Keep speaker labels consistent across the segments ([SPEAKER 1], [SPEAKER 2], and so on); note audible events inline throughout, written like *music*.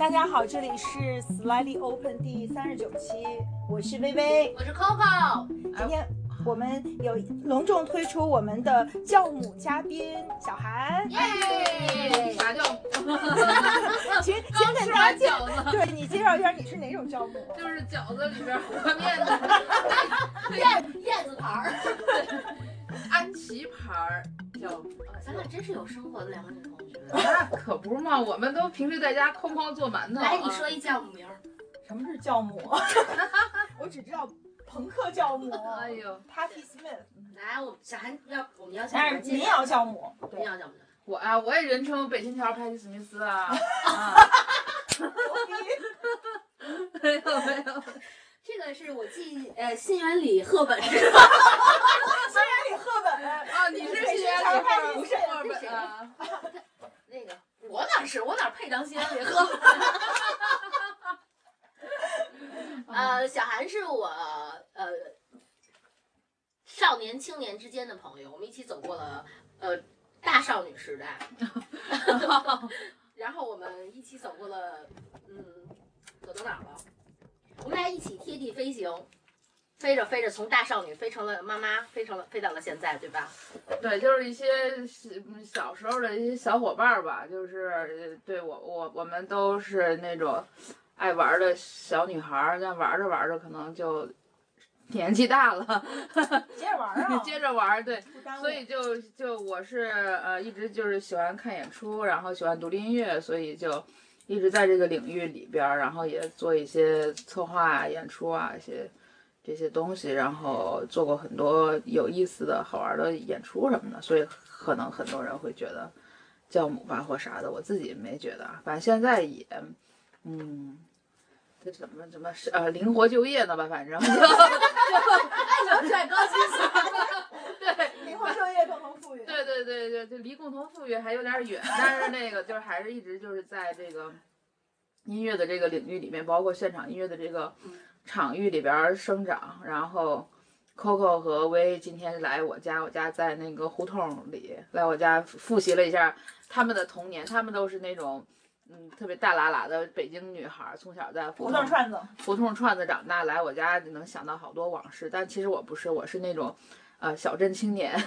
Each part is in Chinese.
[SPEAKER 1] 大家好，这里是 Slightly Open 第三十九期，我是微微，
[SPEAKER 2] 我是 Coco。
[SPEAKER 1] 今天我们有隆重推出我们的教母嘉宾小韩，
[SPEAKER 2] 耶！
[SPEAKER 3] 啥叫？
[SPEAKER 1] 请请给
[SPEAKER 3] 吃
[SPEAKER 1] 大家
[SPEAKER 3] 饺子，
[SPEAKER 1] 对你介绍一下你是哪种教母？
[SPEAKER 3] 就是饺子里边和面的 *laughs*
[SPEAKER 2] 燕燕子牌儿，*laughs*
[SPEAKER 3] 安琪牌儿叫。
[SPEAKER 2] 咱俩真是有生活的两个女同学。*laughs*
[SPEAKER 3] 那可不是嘛，我们都平时在家哐哐做馒头。
[SPEAKER 2] 来，你说一教母名儿。
[SPEAKER 1] 什么是教母？*laughs* 我只知道朋克教母
[SPEAKER 3] 哎呦
[SPEAKER 1] ，，Patty Smith
[SPEAKER 2] 来，我小韩要我们邀请
[SPEAKER 1] 但是民谣教母，
[SPEAKER 2] 民
[SPEAKER 1] 对，
[SPEAKER 2] 谣教母。
[SPEAKER 3] 我啊，我也人称北新桥派蒂史密斯啊。*laughs* 啊没有没有，
[SPEAKER 2] 这个是我记呃新源里赫本是
[SPEAKER 1] 虽然你赫本，
[SPEAKER 3] 啊，你是
[SPEAKER 1] 新桥派
[SPEAKER 3] 的
[SPEAKER 1] 蒂斯
[SPEAKER 3] 赫本啊？
[SPEAKER 2] 那个，我哪是我哪配当新源里赫本？*laughs* 呃，小韩是我呃少年青年之间的朋友，我们一起走过了呃大少女时代，*laughs* 然后我们一起走过了嗯走到哪儿了？我们俩一起贴地飞行，飞着飞着从大少女飞成了妈妈，飞成了飞到了现在，对吧？
[SPEAKER 3] 对，就是一些小小时候的一些小伙伴儿吧，就是呃对我我我们都是那种爱玩儿的小女孩儿，但玩着玩着可能就 *laughs* 年纪大了，
[SPEAKER 1] 接着玩啊，*laughs*
[SPEAKER 3] 接着玩儿，对，所以就就我是呃一直就是喜欢看演出，然后喜欢独立音乐，所以就一直在这个领域里边，然后也做一些策划啊、演出啊一些这些东西，然后做过很多有意思的好玩的演出什么的，所以可能很多人会觉得教母吧或啥的，我自己没觉得，反正现在也嗯。这怎么怎么是呃灵活就业呢吧？反正就，
[SPEAKER 1] 就业共同富裕。
[SPEAKER 3] 对对对对，就离共同富裕还有点远，但是那个就是还是一直就是在这个音乐的这个领域里面，包括现场音乐的这个场域里边儿生长。然后 Coco 和薇今天来我家，我家在那个胡同里，来我家复习了一下他们的童年，他们都是那种。嗯，特别大喇喇的北京女孩儿，从小在胡
[SPEAKER 1] 胡同串子，
[SPEAKER 3] 胡同串子长大，来我家能想到好多往事。但其实我不是，我是那种，呃，小镇青年，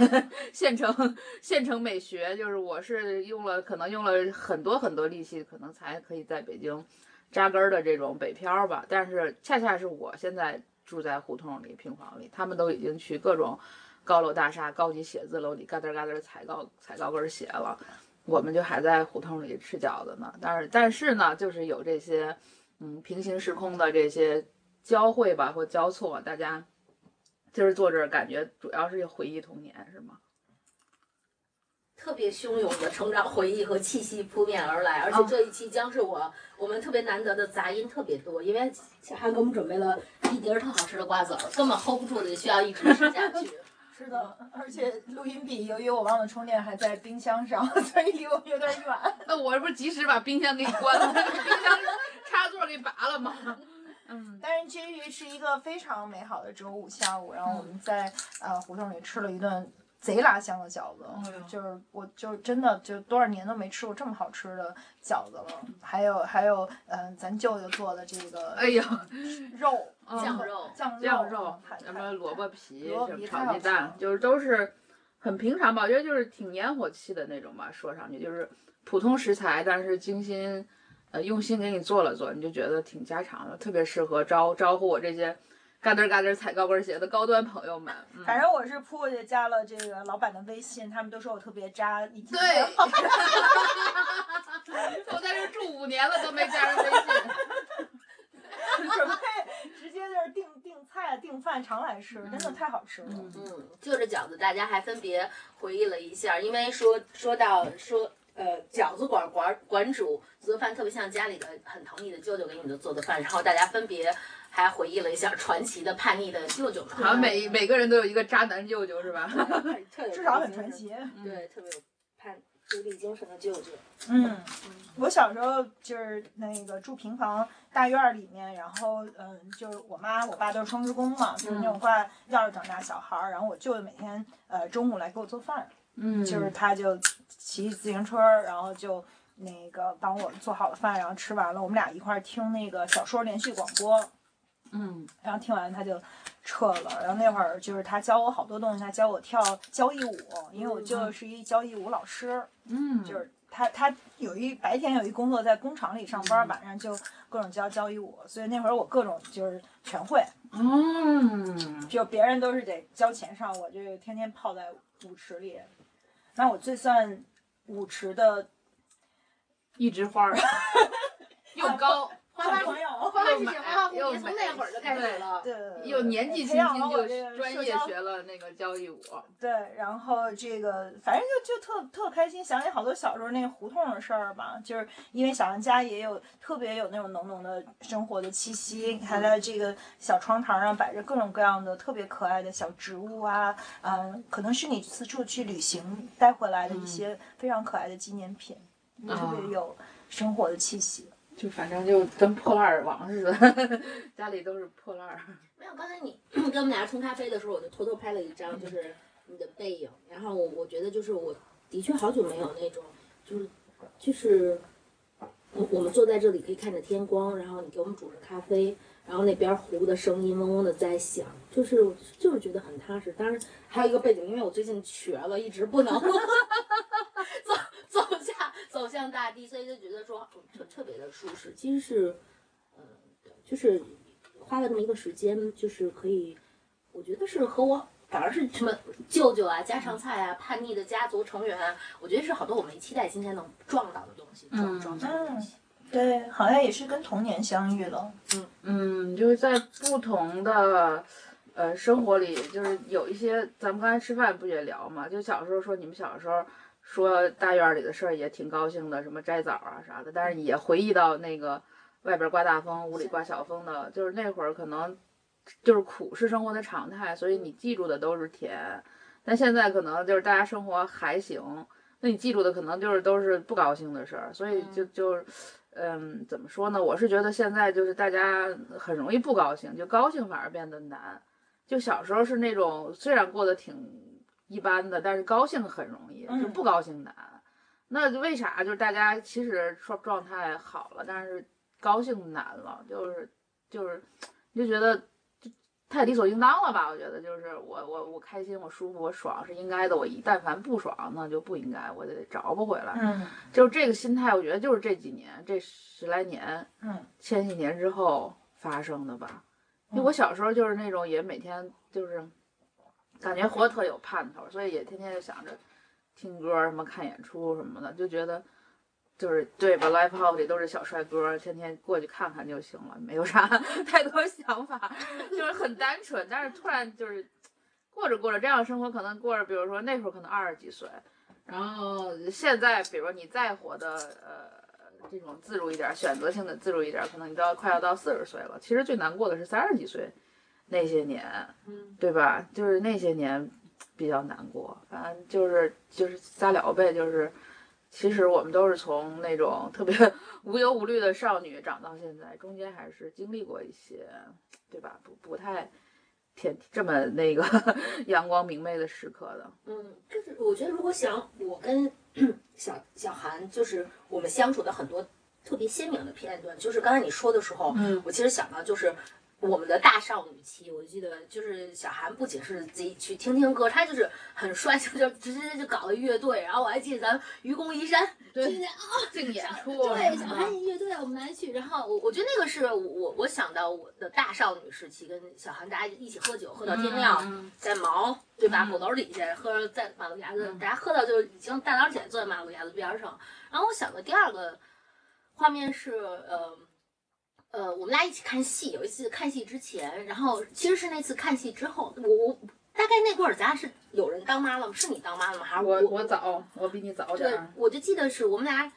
[SPEAKER 3] 县城县城美学，就是我是用了可能用了很多很多力气，可能才可以在北京扎根的这种北漂吧。但是恰恰是我现在住在胡同里平房里，他们都已经去各种高楼大厦、高级写字楼里嘎噔嘎噔踩高踩高跟鞋了。我们就还在胡同里吃饺子呢，但是但是呢，就是有这些，嗯，平行时空的这些交汇吧或交错，大家今儿坐这儿感觉主要是回忆童年，是吗？
[SPEAKER 2] 特别汹涌的成长回忆和气息扑面而来，而且这一期将是我我们特别难得的杂音特别多，因为小韩给我们准备了一碟儿特好吃的瓜子儿，根本 hold 不住的，需要一直吃下去。*laughs*
[SPEAKER 1] 是的，而且录音笔由于我忘了充电，还在冰箱上，所以离我们有点远。
[SPEAKER 3] 那我这不是及时把冰箱给你关了，冰箱插座给拔了吗？嗯，
[SPEAKER 1] 但是基于是一个非常美好的周五下午，然后我们在呃胡同里吃了一顿贼拉香的饺子，就是我就真的就多少年都没吃过这么好吃的饺子了。还有还有，嗯、咱舅舅做的这个
[SPEAKER 3] 哎呦，
[SPEAKER 1] 肉
[SPEAKER 3] 嗯
[SPEAKER 2] 酱肉
[SPEAKER 1] 酱
[SPEAKER 3] 酱肉，什么萝卜皮，炒鸡蛋，就是都是很平常吧。我觉得就是挺烟火气的那种吧，说上去就是普通食材，但是精心呃用心给你做了做，你就觉得挺家常的，特别适合招招呼我这些嘎噔嘎噔踩高跟鞋的高端朋友们。嗯、
[SPEAKER 1] 反正我是扑过去加了这个老板的微信，他们都说我特别渣，
[SPEAKER 3] 对，*laughs* 我在这住五年了都没加人微信。*laughs*
[SPEAKER 1] 准备直接就是订订菜订饭常来吃，真的太好吃了。
[SPEAKER 3] 嗯
[SPEAKER 2] 嗯，就着饺子，大家还分别回忆了一下，因为说说到说。呃，饺子馆馆馆主做的饭特别像家里的很疼你的舅舅给你的做的饭，然后大家分别还回忆了一下传奇的叛逆的舅舅们，
[SPEAKER 3] 好像每每个人都有一个渣男舅舅是吧？
[SPEAKER 1] 至少很传奇。
[SPEAKER 2] 对，特别有叛独立精神的舅舅。
[SPEAKER 1] 嗯，我小时候就是那个住平房大院儿里面，然后嗯，就是我妈我爸都是双职工嘛，就是那种挂钥匙长大小孩儿，然后我舅舅每天呃中午来给我做饭，
[SPEAKER 3] 嗯
[SPEAKER 1] 就是他就骑自行车儿，然后就那个帮我做好了饭，然后吃完了，我们俩一块儿听那个小说连续广播，
[SPEAKER 3] 嗯
[SPEAKER 1] 然后听完他就撤了。然后那会儿就是他教我好多东西，他教我跳交谊舞，因为我舅舅是一交谊舞老师，
[SPEAKER 3] 嗯，
[SPEAKER 1] 就是他他有一白天有一工作在工厂里上班，晚上就各种教交谊舞，所以那会儿我各种就是全会，
[SPEAKER 3] 嗯，
[SPEAKER 1] 就别人都是得交钱上，我就天天泡在舞池里。那我最算舞池的
[SPEAKER 3] 一枝花儿 *laughs* 又高，
[SPEAKER 2] 花花
[SPEAKER 1] 朋友，
[SPEAKER 2] 花花世界，花花蝴蝶，从那会儿就开始了。
[SPEAKER 1] 对，
[SPEAKER 3] 又年纪轻
[SPEAKER 1] 培养
[SPEAKER 3] 轻就
[SPEAKER 1] 了我这个
[SPEAKER 3] 专业学了那个交谊舞。
[SPEAKER 1] 对，然后这个反正就就特特开心，想起好多小时候那个胡同的事儿吧，就是因为小杨家也有特别有那种浓浓的生活的气息，还在这个小窗台上摆着各种各样的特别可爱的小植物啊，嗯、可能是你四处去旅行带回来的一些非常可爱的纪念品，特别有生活的气息。
[SPEAKER 3] 就反正就跟破烂儿王似的，家里都是破烂儿。
[SPEAKER 2] 没有，刚才你 *clears throat* 跟我们俩冲咖啡的时候，我就偷偷拍了一张，就是你的背影。然后我我觉得就是我的确好久没有那种，就是就是我我们坐在这里可以看着天光，然后你给我们煮着咖啡，然后那边湖的声音嗡嗡的在响，就是就是觉得很踏实。当然还有一个背景，因为我最近瘸了，一直不能走 *laughs* 走向大地，所以就觉得说嗯特特别的舒适。其实是，呃，就是花了这么一个时间，就是可以，我觉得是和我反而是什么舅舅啊、家常菜啊、叛逆的家族成员啊，我觉得是好多我没期待今天能撞到的东西，撞撞到的东西。
[SPEAKER 1] 对，好像也是跟童年相遇了。
[SPEAKER 3] 嗯，就是在不同的呃生活里，就是有一些，咱们刚才吃饭不也聊嘛？就小时候说你们小时候说大院里的事儿也挺高兴的，什么摘枣啊啥的，但是也回忆到那个外边刮大风，屋里刮小风的，就是那会儿可能就是苦是生活的常态，所以你记住的都是甜。但现在可能就是大家生活还行，那你记住的可能就是都是不高兴的事儿，所以就就。嗯，怎么说呢？我是觉得现在就是大家很容易不高兴，就高兴反而变得难。就小时候是那种虽然过得挺一般的，但是高兴很容易，就不高兴难。那为啥？就是大家其实状状态好了，但是高兴难了，就是就是你就觉得就太理所应当了吧？我觉得就是我我我开心我舒服我爽是应该的，我一但凡不爽那就不应该，我得找不回来。
[SPEAKER 1] 嗯
[SPEAKER 3] 就是这个心态，我觉得就是这几年这十来年，
[SPEAKER 1] 嗯，
[SPEAKER 3] 千禧年之后发生的吧。因为我小时候就是那种也每天就是感觉活特有盼头，所以也天天就想着听歌什么看演出什么的，就觉得就是对吧？live house 里都是小帅哥，天天过去看看就行了，没有啥 *laughs* 太多想法，就是很单纯。但是突然就是过着过着这样的生活，可能过着，比如说那时候可能二十几岁，然后现在比如说你再活的呃。这种自如一点，选择性的自如一点，可能你都要快要到四十岁了。其实最难过的是三十几岁那些年，
[SPEAKER 2] 嗯，
[SPEAKER 3] 对吧？就是那些年比较难过。反正就是就是瞎聊呗，就是其实我们都是从那种特别无忧无虑的少女长到现在，中间还是经历过一些，对吧？不不太天这么那个 *laughs* 阳光明媚的时刻的。
[SPEAKER 2] 嗯，就是我觉得如果想我跟 *clears throat* 小小韩，就是我们相处的很多特别鲜明的片段，就是刚才你说的时候，
[SPEAKER 3] 嗯
[SPEAKER 2] 我其实想到就是。我们的大少女期，我记得就是小韩不仅是自己去听听歌，他就是很率性，*laughs* 就直接就搞了乐队。然后我还记得咱们愚公移山，
[SPEAKER 3] 对
[SPEAKER 2] 今天啊，
[SPEAKER 3] 净演出，
[SPEAKER 2] 对，小韩乐队我们来去。然后我我觉得那个是我我想到我的大少女时期，跟小韩大家一起喝酒，喝到天亮，
[SPEAKER 3] 嗯
[SPEAKER 2] 在毛对吧？
[SPEAKER 3] 嗯
[SPEAKER 2] 鼓楼底下喝，在马路牙子，
[SPEAKER 3] 嗯
[SPEAKER 2] 大家喝到就已经大早起来坐在马路牙子边上。然后我想的第二个画面是，呃，呃，我们俩一起看戏，有一次看戏之前，然后其实是那次看戏之后，我我大概那会儿咱俩是有人当妈了吗？是你当妈了吗？还是
[SPEAKER 3] 我我早，我比你早点
[SPEAKER 2] 对
[SPEAKER 3] 儿。，
[SPEAKER 2] 我就记得是我们俩，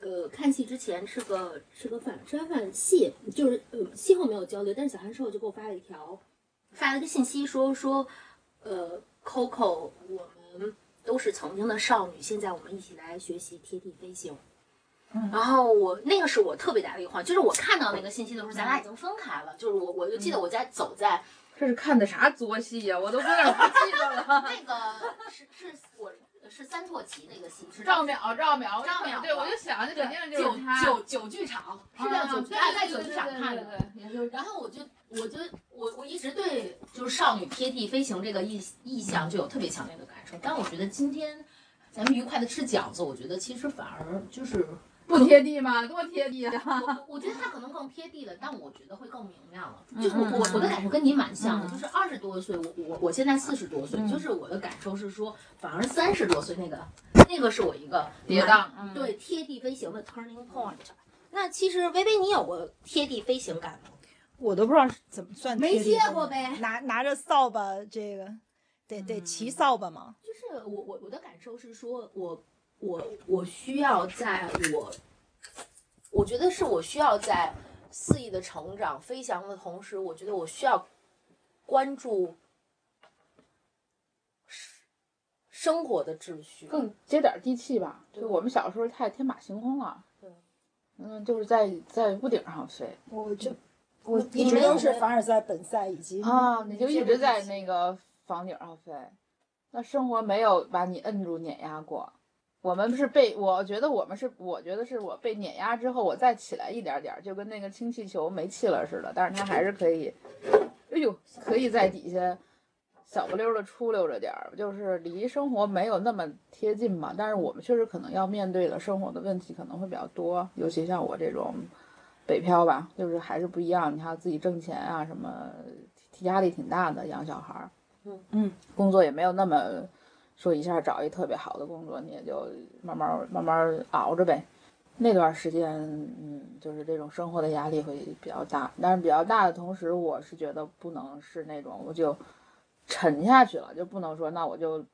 [SPEAKER 2] 呃，看戏之前吃个吃个饭，吃完饭戏就是呃戏后没有交流，但是小韩事后就给我发了一条，发了个信息说说，呃，Coco，我们都是曾经的少女，现在我们一起来学习贴地飞行。
[SPEAKER 1] 嗯
[SPEAKER 2] 然后我那个是我特别大的一个话，就是我看到那个信息的时候，咱俩已经分开了。就是我我就记得我在走在
[SPEAKER 3] 这是看的啥作戏呀、我都有点不记得了。*laughs*
[SPEAKER 2] 那个是是我是三拓奇那个戏，是
[SPEAKER 3] 赵淼，赵淼，
[SPEAKER 2] 赵淼
[SPEAKER 3] 对，我就想那肯定就
[SPEAKER 2] 九
[SPEAKER 3] 是他。
[SPEAKER 2] 九九剧场，是在九剧，啊，在九剧场看的。然后我就，我就，我我一直对就是少女贴地飞行这个意意象就有特别强烈的感受。但我觉得今天咱们愉快的吃饺子，我觉得其实反而就是
[SPEAKER 3] 不贴地吗？多贴地啊！
[SPEAKER 2] 我我觉得它可能更贴地了，但我觉得会更明亮了。就是我我我的感受跟你蛮像的，就是二十多岁，我我我现在四十多岁，就是我的感受是说，反而三十多岁那个那个是我一个
[SPEAKER 3] 跌宕，嗯，
[SPEAKER 2] 对贴地飞行的 turning point。那其实微微，你有过贴地飞行感吗？
[SPEAKER 1] 我都不知道是怎么算
[SPEAKER 2] 没接过呗
[SPEAKER 1] 拿拿着扫把，这个得得骑扫把吗？
[SPEAKER 2] 就是我我我的感受是说，我我我需要在我，我觉得是我需要在肆意的成长、飞翔的同时，我觉得我需要关注生生活的秩序。
[SPEAKER 3] 更接点地气吧。就我们小时候太天马行空了。
[SPEAKER 2] 对。
[SPEAKER 3] 嗯，就是在在屋顶上飞
[SPEAKER 1] 我就我
[SPEAKER 2] 你
[SPEAKER 1] 一直都是凡尔赛、本赛以及
[SPEAKER 3] 啊，你就一直在那个房顶上飞，那生活没有把你摁住碾压过。我们是被，我觉得我们是，我觉得是我被碾压之后，我再起来一点点儿，就跟那个氢气球没气了似的，但是它还是可以，哎呦，可以在底下小不溜的出溜着点儿，就是离生活没有那么贴近嘛。但是我们确实可能要面对的生活的问题可能会比较多，尤其像我这种北漂吧，就是还是不一样。你还要自己挣钱啊，什么压力挺大的，养小孩儿，
[SPEAKER 2] 嗯
[SPEAKER 1] 嗯，
[SPEAKER 3] 工作也没有那么说一下找一特别好的工作，你也就慢慢慢慢熬着呗。那段时间，嗯，就是这种生活的压力会比较大，但是比较大的同时，我是觉得不能是那种我就沉下去了，就不能说那我就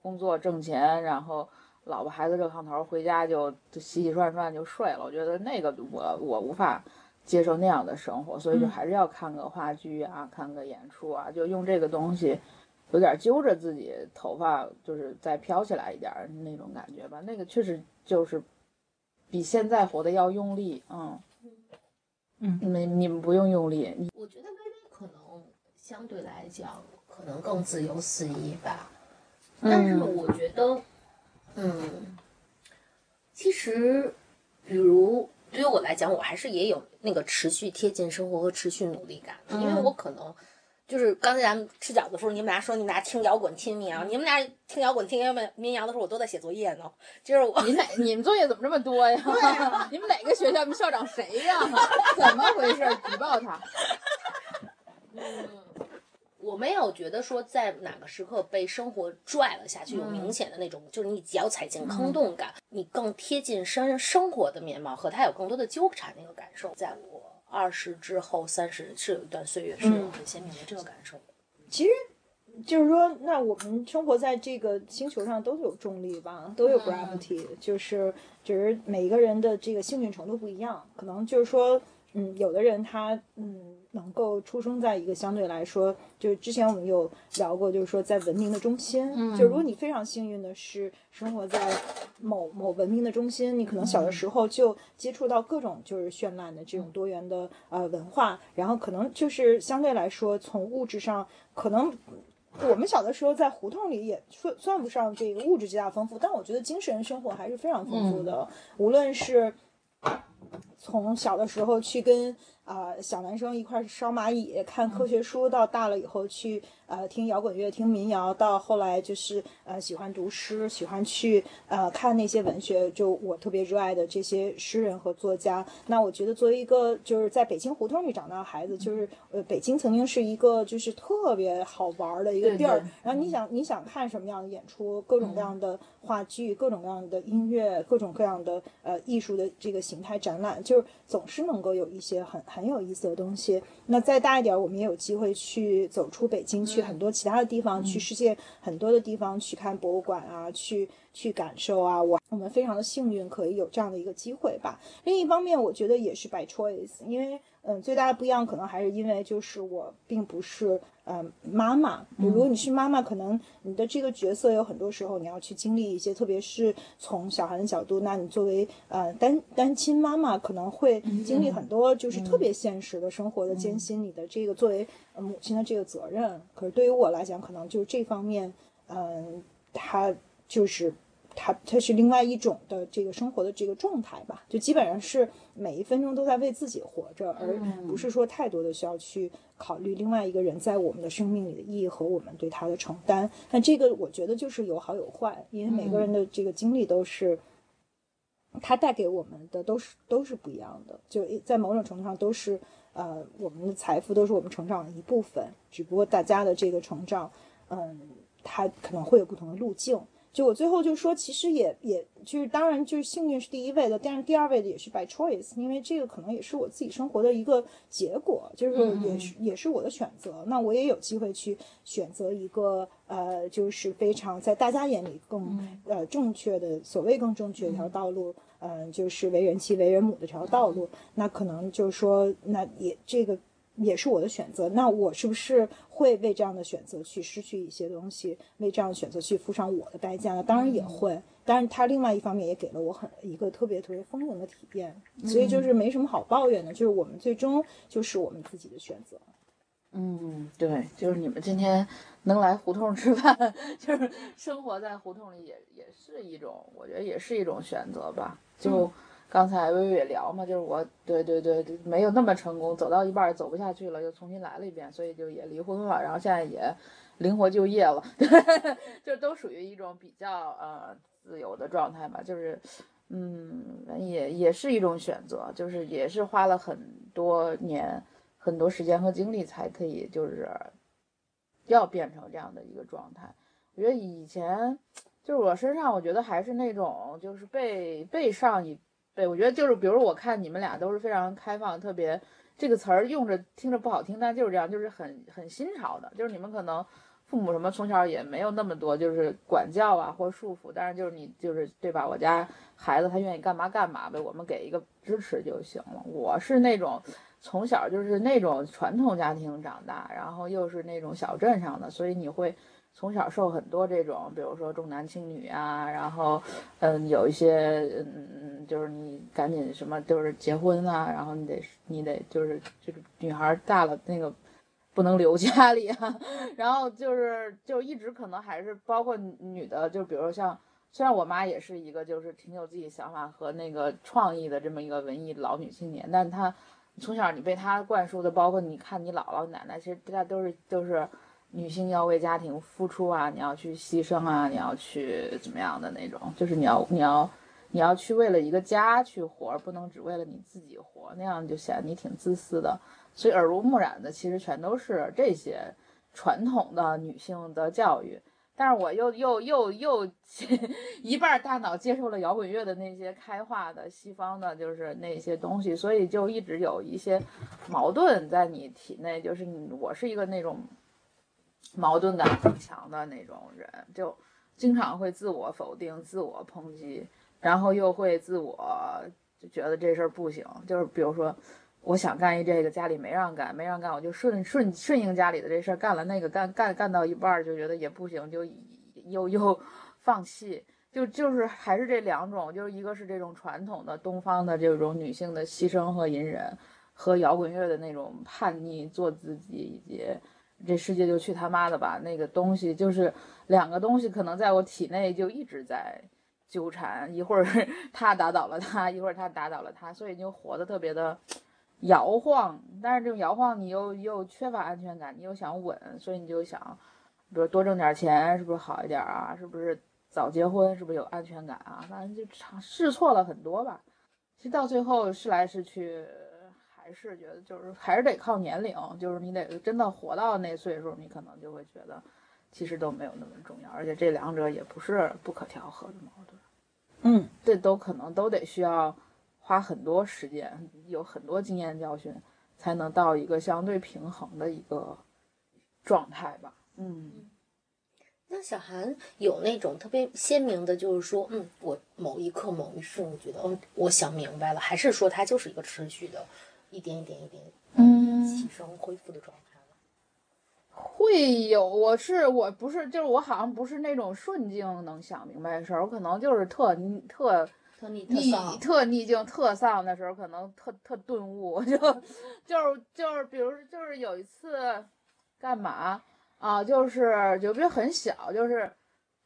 [SPEAKER 3] 工作挣钱，然后老婆孩子热炕头，回家就就洗洗涮涮就睡了。我觉得那个我我无法接受那样的生活，所以就还是要看个话剧啊，看个演出啊，就用这个东西有点揪着自己头发，就是再飘起来一点那种感觉吧。那个确实就是比现在活得要用力，嗯。
[SPEAKER 1] 嗯
[SPEAKER 3] 你你们不用用力，你
[SPEAKER 2] 我觉得微微可能相对来讲可能更自由肆意吧，但是我觉得，嗯，其实，比如对于我来讲，我还是也有那个持续贴近生活和持续努力感的，因为我可能。就是刚才咱们吃饺子的时候，你们俩说你们俩听摇滚、听民谣，你们俩听摇滚、听民民谣的时候，我都在写作业呢。就是我，
[SPEAKER 3] 你哪你们作业怎么这么多呀？*laughs* 你们哪个学校？你们校长谁呀？*laughs* 怎么回事？举报他！
[SPEAKER 2] 嗯，我没有觉得说在哪个时刻被生活拽了下去，有明显的那种，就是你脚踩进坑洞感，你更贴近生生活的面貌，和他有更多的纠缠那个感受。在我二十之后，三十是有一段岁月是有很鲜明的这个感受。的。
[SPEAKER 1] 其实就是说，那我们生活在这个星球上都有重力吧，都有 gravity，、就是只是每一个人的这个幸运程度不一样，可能就是说，嗯，有的人他嗯能够出生在一个相对来说，就是之前我们有聊过，就是说在文明的中心，就如果你非常幸运的是生活在某某文明的中心，你可能小的时候就接触到各种就是绚烂的这种多元的呃文化，然后可能就是相对来说从物质上可能。我们小的时候在胡同里也算算不上这个物质极大丰富，但我觉得精神生活还是非常丰富的。无论是从小的时候去跟啊、小男生一块儿烧蚂蚁、看科学书，到大了以后去呃听摇滚乐、听民谣，到后来就是呃喜欢读诗，喜欢去呃看那些文学，就我特别热爱的这些诗人和作家。那我觉得作为一个就是在北京胡同里长大的孩子，就是呃北京曾经是一个就是特别好玩儿的一个地儿。
[SPEAKER 3] 对
[SPEAKER 1] 然后你想你想看什么样的演出，各种各样的话剧，各种各样的音乐，各种各样的呃艺术的这个形态展览，就是总是能够有一些很很有意思的东西。那再大一点儿，我们也有机会去走出北京，去很多其他的地方，去世界很多的地方去看博物馆啊，去去感受啊。我我们非常的幸运，可以有这样的一个机会吧。另一方面，我觉得也是 by choice，因为嗯，最大的不一样可能还是因为就是我并不是嗯妈妈。如果你是妈妈，可能你的这个角色有很多时候你要去经历一些，特别是从小孩的角度，那你作为呃单单亲妈妈，可能会经历很多就是特别现实的生活的艰辛，你的这个作为呃母亲的这个责任。可是对于我来讲，可能就是这方面，嗯，他就是它它是另外一种的这个生活的这个状态吧，就基本上是每一分钟都在为自己活着，而不是说太多的需要去考虑另外一个人在我们的生命里的意义和我们对他的承担。但这个我觉得就是有好有坏，因为每个人的这个经历都是。它带给我们的都是都是不一样的，就在某种程度上都是呃我们的财富都是我们成长的一部分，只不过大家的这个成长，嗯，它可能会有不同的路径。就我最后就说，其实也也就是当然就是幸运是第一位的，但是第二位的也是 by choice，因为这个可能也是我自己生活的一个结果，就是也是也是我的选择。那我也有机会去选择一个呃，就是非常在大家眼里更呃正确的所谓更正确一条道路，嗯，就是为人妻为人母的这条道路。那可能就是说，那也这个。也是我的选择，那我是不是会为这样的选择去失去一些东西，为这样的选择去付上我的代价呢？当然也会，但是它另外一方面也给了我很一个特别特别丰盈的体验，所以就是没什么好抱怨的，就是我们最终就是我们自己的选择。
[SPEAKER 3] 嗯，对，就是你们今天能来胡同吃饭，*laughs* 就是生活在胡同里也也是一种，我觉得也是一种选择吧，就。刚才微微也聊嘛，就是我对对对，没有那么成功，走到一半走不下去了，又重新来了一遍，所以就也离婚了，然后现在也灵活就业了，*laughs* 就都属于一种比较呃自由的状态吧，就是嗯也也是一种选择，就是也是花了很多年很多时间和精力才可以就是要变成这样的一个状态。我觉得以前就是我身上，我觉得还是那种就是被被上一。对，我觉得就是，比如我看你们俩都是非常开放，特别这个词儿用着听着不好听，但就是这样，就是很很新潮的。就是你们可能父母什么从小也没有那么多就是管教啊或束缚，但是就是你就是对吧？我家孩子他愿意干嘛干嘛呗，我们给一个支持就行了。我是那种从小就是那种传统家庭长大，然后又是那种小镇上的，所以你会。从小受很多这种，比如说重男轻女啊，然后，嗯，有一些，嗯嗯，就是你赶紧什么，就是结婚啊，然后你得你得就是就是女孩大了那个不能留家里啊，*laughs* 然后就是就一直可能还是包括女的，就比如像虽然我妈也是一个就是挺有自己想法和那个创意的这么一个文艺老女青年，但她从小你被她灌输的，包括你看你姥姥奶奶，其实大家都是都是。女性要为家庭付出啊，你要去牺牲啊，你要去怎么样的那种，就是你要你要你要去为了一个家去活，不能只为了你自己活，那样就显得你挺自私的。所以耳濡目染的其实全都是这些传统的女性的教育，但是我又又又又一半大脑接受了摇滚乐的那些开化的西方的，就是那些东西，所以就一直有一些矛盾在你体内，就是你我是一个那种。矛盾感很强的那种人，就经常会自我否定、自我抨击，然后又会自我就觉得这事儿不行。就是比如说，我想干一这个，家里没让干，没让干，我就顺顺顺应家里的这事儿干了那个，干干干到一半就觉得也不行，就又又放弃。就就是还是这两种，就是一个是这种传统的东方的这种女性的牺牲和隐忍，和摇滚乐的那种叛逆、做自己以及。这世界就去他妈的吧！那个东西就是两个东西，可能在我体内就一直在纠缠，一会儿 *laughs* 他打倒了他，一会儿他打倒了他，所以就活得特别的摇晃。但是这种摇晃，你又又缺乏安全感，你又想稳，所以你就想，比如多挣点钱是不是好一点啊？是不是早结婚是不是有安全感啊？反正就尝试错了很多吧。其实到最后试来试去。还是觉得就是还是得靠年龄，就是你得真的活到那岁数，你可能就会觉得其实都没有那么重要，而且这两者也不是不可调和的矛盾。
[SPEAKER 1] 嗯，
[SPEAKER 3] 这都可能都得需要花很多时间，有很多经验教训，才能到一个相对平衡的一个状态吧。嗯，
[SPEAKER 2] 那小韩有那种特别鲜明的，就是说，嗯，我某一刻某一瞬，觉得，嗯，我想明白了，还是说它就是一个持续的？一点一点一点，嗯，起升恢复的状态了。
[SPEAKER 3] 会有，我是我不是，就是我好像不是那种顺境能想明白的事儿，我可能就是特特
[SPEAKER 2] 特逆
[SPEAKER 3] 特逆境特丧的时候，可能特特顿悟，*laughs* 就就是就是，比如就是有一次干嘛啊？就是就比如很小，就是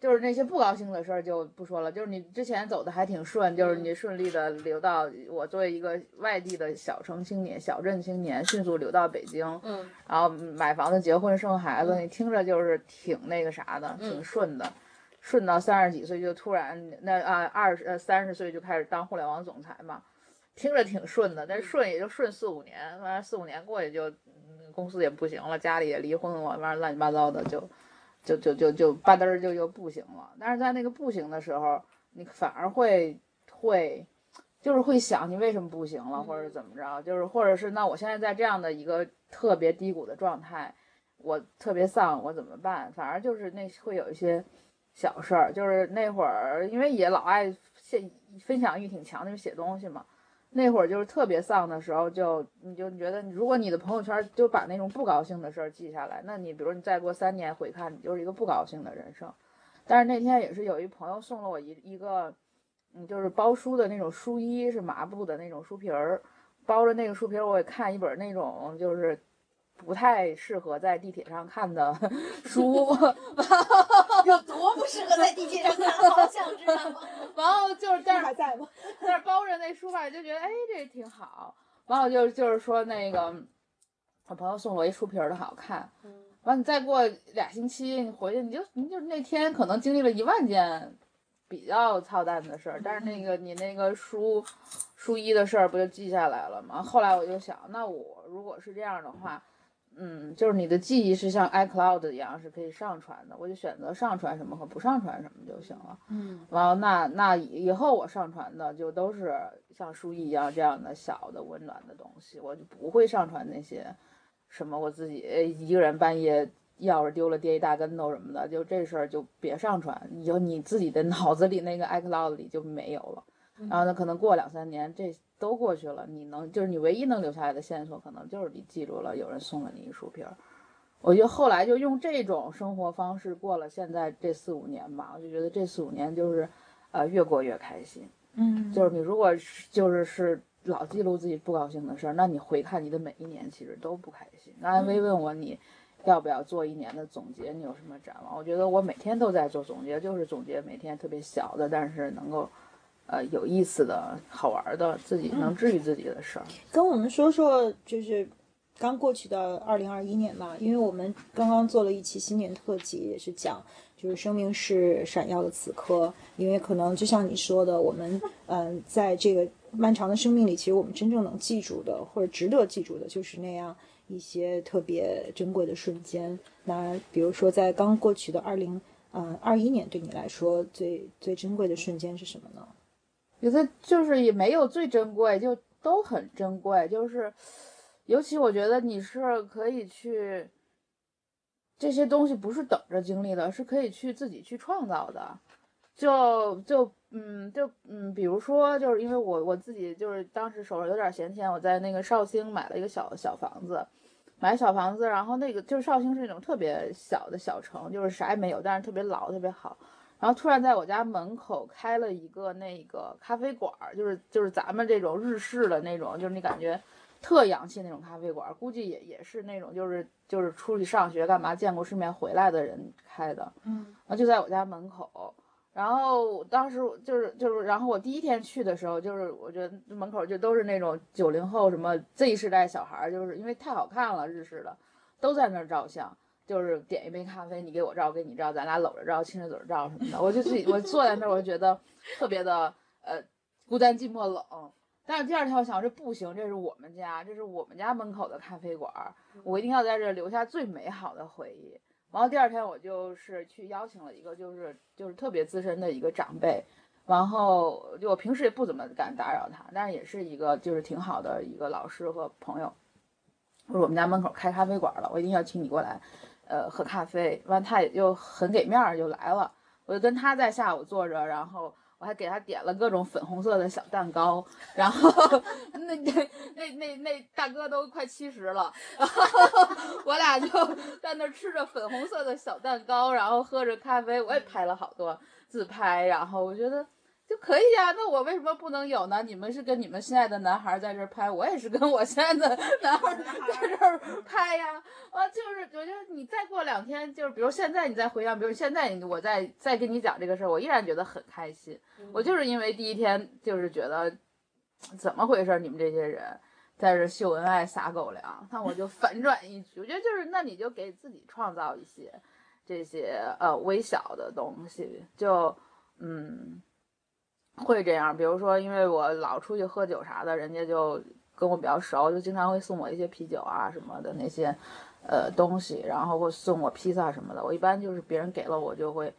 [SPEAKER 3] 就是那些不高兴的事儿就不说了，就是你之前走的还挺顺，就是你顺利的流到我作为一个外地的小城青年、小镇青年，迅速流到北京，
[SPEAKER 2] 嗯。
[SPEAKER 3] 然后买房子、结婚、生孩子，你听着就是挺那个啥的，
[SPEAKER 2] 嗯。
[SPEAKER 3] 挺顺的。顺到三十几岁就突然那啊二十呃三十岁就开始当互联网总裁嘛，听着挺顺的，但是顺也就顺四五年，完了四五年过去就、嗯、公司也不行了，家里也离婚了，完了乱七八糟的就就就就就吧嘚儿就就不行了。但是在那个不行的时候，你反而会会就是会想你为什么不行了，或者怎么着，就是或者是那我现在在这样的一个特别低谷的状态，我特别丧，我怎么办？反而就是那会有一些小事儿，就是那会儿因为也老爱现分享欲挺强，就是写东西嘛。那会儿就是特别丧的时候就，你就觉得，如果你的朋友圈就把那种不高兴的事儿记下来，那你比如你再过三年回看，你就是一个不高兴的人生。但是那天也是有一朋友送了我一一个，嗯，就是包书的那种书衣，是麻布的那种书皮儿，包着那个书皮儿，我也看一本那种就是不太适合在地铁上看的 *laughs* 书，*laughs*
[SPEAKER 2] 有多不适合在地铁上看，好想知道。*laughs*
[SPEAKER 3] 然后就是但是
[SPEAKER 1] 还在吗？
[SPEAKER 3] 但是包着那书吧，就觉得哎这挺好。完了就就是说那个我朋友送我一书皮儿的好看，完你再过俩星期你回去你就你就那天可能经历了一万件比较操蛋的事儿，但是那个你那个书书衣的事儿不就记下来了吗？后来我就想，那我如果是这样的话。嗯，就是你的记忆是像 iCloud 一样是可以上传的，我就选择上传什么和不上传什么就行了。
[SPEAKER 1] 嗯
[SPEAKER 3] 完了，那那以以后我上传的就都是像书一样这样的小的温暖的东西，我就不会上传那些什么我自己一个人半夜钥匙丢了跌一大跟头什么的，就这事儿就别上传，以后你自己的脑子里那个 iCloud 里就没有了。然后呢，可能过两三年这都过去了，你能就是你唯一能留下来的线索，可能就是你记住了有人送了你一书皮儿。我就后来就用这种生活方式过了现在这四五年吧，我就觉得这四五年就是，呃，越过越开心。
[SPEAKER 1] 嗯，
[SPEAKER 3] 就是你如果是就是是老记录自己不高兴的事儿，那你回看你的每一年其实都不开心。刚才薇问我你要不要做一年的总结，你有什么展望？我觉得我每天都在做总结，就是总结每天特别小的，但是能够。呃，有意思的好玩的，自己能治愈自己的事儿。
[SPEAKER 1] 跟我们说说，就是刚过去的二零二一年吧，因为我们刚刚做了一期新年特辑，也是讲就是生命是闪耀的此刻，因为可能就像你说的，我们嗯、呃在这个漫长的生命里，其实我们真正能记住的或者值得记住的，就是那样一些特别珍贵的瞬间。那比如说在刚过去的二零嗯二一年，对你来说最最珍贵的瞬间是什么呢？
[SPEAKER 3] 觉得就是也没有最珍贵，就都很珍贵。就是，尤其我觉得你是可以去，这些东西不是等着经历的，是可以去自己去创造的。就就嗯就嗯，比如说，就是因为我我自己就是当时手上有点闲钱，我在那个绍兴买了一个小小房子，买小房子，然后那个就是绍兴是那种特别小的小城，就是啥也没有，但是特别老，特别好。然后突然在我家门口开了一个那个咖啡馆儿，就是就是咱们这种日式的那种，就是你感觉特洋气那种咖啡馆儿，估计也也是那种就是就是出去上学干嘛见过世面回来的人开的，
[SPEAKER 1] 嗯
[SPEAKER 3] 然后就在我家门口。然后当时就是就是，然后我第一天去的时候，就是我觉得门口就都是那种九零后什么 Z 世代小孩儿，就是因为太好看了，日式的都在那儿照相。就是点一杯咖啡，你给我照，我给你照，咱俩搂着照，亲着嘴照什么的。我就自己，我坐在那儿，我就觉得特别的呃孤单寂寞冷。但是第二天我想，这不行，这是我们家，这是我们家门口的咖啡馆，我一定要在这儿留下最美好的回忆。然后第二天我就是去邀请了一个就是就是特别资深的一个长辈，然后就我平时也不怎么敢打扰他，但是也是一个就是挺好的一个老师和朋友。我说我们家门口开咖啡馆了，我一定要请你过来。呃，喝咖啡，完他也就很给面儿，就来了。我就跟他在下午坐着，然后我还给他点了各种粉红色的小蛋糕，然后 *laughs* 那那那那那大哥都快七十了，然后 *laughs* 我俩就在那吃着粉红色的小蛋糕，然后喝着咖啡，我也拍了好多自拍，然后我觉得就可以呀、那我为什么不能有呢？你们是跟你们心爱的男孩在这儿拍，我也是跟我心爱的 *laughs* 男孩在这儿拍呀。啊，就是我觉得你再过两天，就是比如现在你再回想，比如现在你我再再跟你讲这个事儿，我依然觉得很开心。我就是因为第一天就是觉得怎么回事儿，你们这些人在这秀恩爱撒狗粮，那我就反转一局。我觉得就是那你就给自己创造一些这些呃微小的东西，就嗯会这样。比如说，因为我老出去喝酒啥的，人家就跟我比较熟，就经常会送我一些啤酒啊什么的那些呃东西，然后会送我披萨什么的。我一般就是别人给了我就会。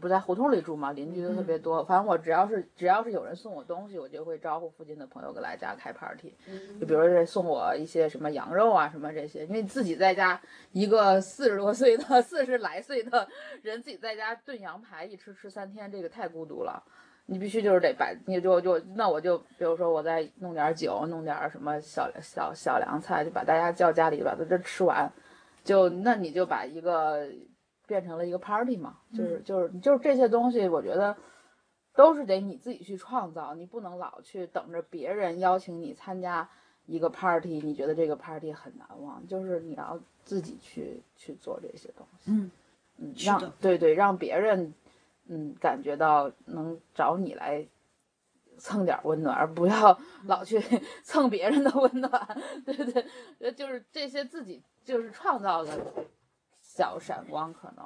[SPEAKER 3] 不在胡同里住嘛，邻居都特别多。反正我只要是只要是有人送我东西，我就会招呼附近的朋友给来家开 party。就比如说送我一些什么羊肉啊什么这些，因为自己在家一个四十多岁的四十来岁的人自己在家炖羊排一吃吃三天，这个太孤独了。你必须就是得把，你就就那我就比如说我再弄点酒，弄点什么小小小凉菜，就把大家叫家里把它这吃完，就那你就把一个。变成了一个 party 嘛，就是就是就是这些东西，我觉得都是得你自己去创造，你不能老去等着别人邀请你参加一个 party，你觉得这个 party 很难忘，就是你要自己去去做这些东西，
[SPEAKER 1] 嗯
[SPEAKER 3] 嗯，让对对让别人嗯感觉到能找你来蹭点温暖，而不要老去蹭别人的温暖，对对，呃就是这些自己就是创造的。小闪光，可能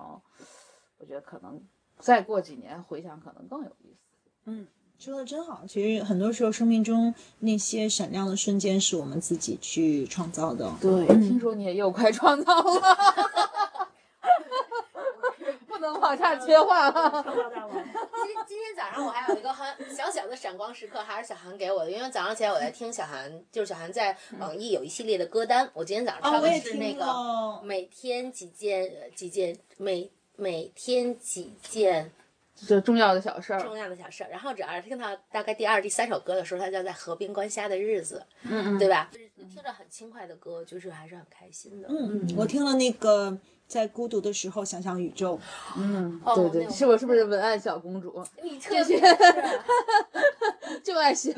[SPEAKER 3] 我觉得可能再过几年回想，可能更有意思。
[SPEAKER 1] 嗯说的真好，其实很多时候生命中那些闪亮的瞬间是我们自己去创造的。
[SPEAKER 3] 对，听说你也又快创造了，不 *laughs* 能往下切换 *laughs* 了。
[SPEAKER 2] 今今天早上我还有一个很小小的闪光时刻，还是小韩给我的，因为早上起来我在听小韩，就是小韩在网易有一系列的歌单，我今天早上
[SPEAKER 1] 啊，
[SPEAKER 2] 唱的是那个。每天几件呃几件每每天几件
[SPEAKER 3] 就重要的小事儿，
[SPEAKER 2] 重要的小事儿，然后只要是听到大概第二、第三首歌的时候，他就在河边观虾的日子，
[SPEAKER 3] 嗯嗯，
[SPEAKER 2] 对吧？就是听着很轻快的歌，就是还是很开心的。
[SPEAKER 1] 嗯，我听了那个在孤独的时候想想宇宙，
[SPEAKER 3] 嗯，
[SPEAKER 2] 哦
[SPEAKER 3] 对对，
[SPEAKER 2] 那
[SPEAKER 3] 是我是不是文案小公主？
[SPEAKER 2] 你特别是 *laughs*
[SPEAKER 3] 就爱写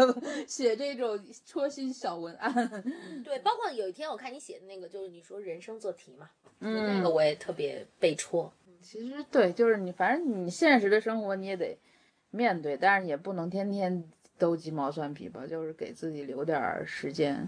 [SPEAKER 3] 写这种戳心小文案。
[SPEAKER 2] 对，包括有一天我看你写的那个，就是你说人生做题嘛，
[SPEAKER 3] 嗯
[SPEAKER 2] 那个我也特别被戳。
[SPEAKER 3] 其实对，就是你，反正你现实的生活你也得面对，但是也不能天天都鸡毛蒜皮吧，就是给自己留点儿时间，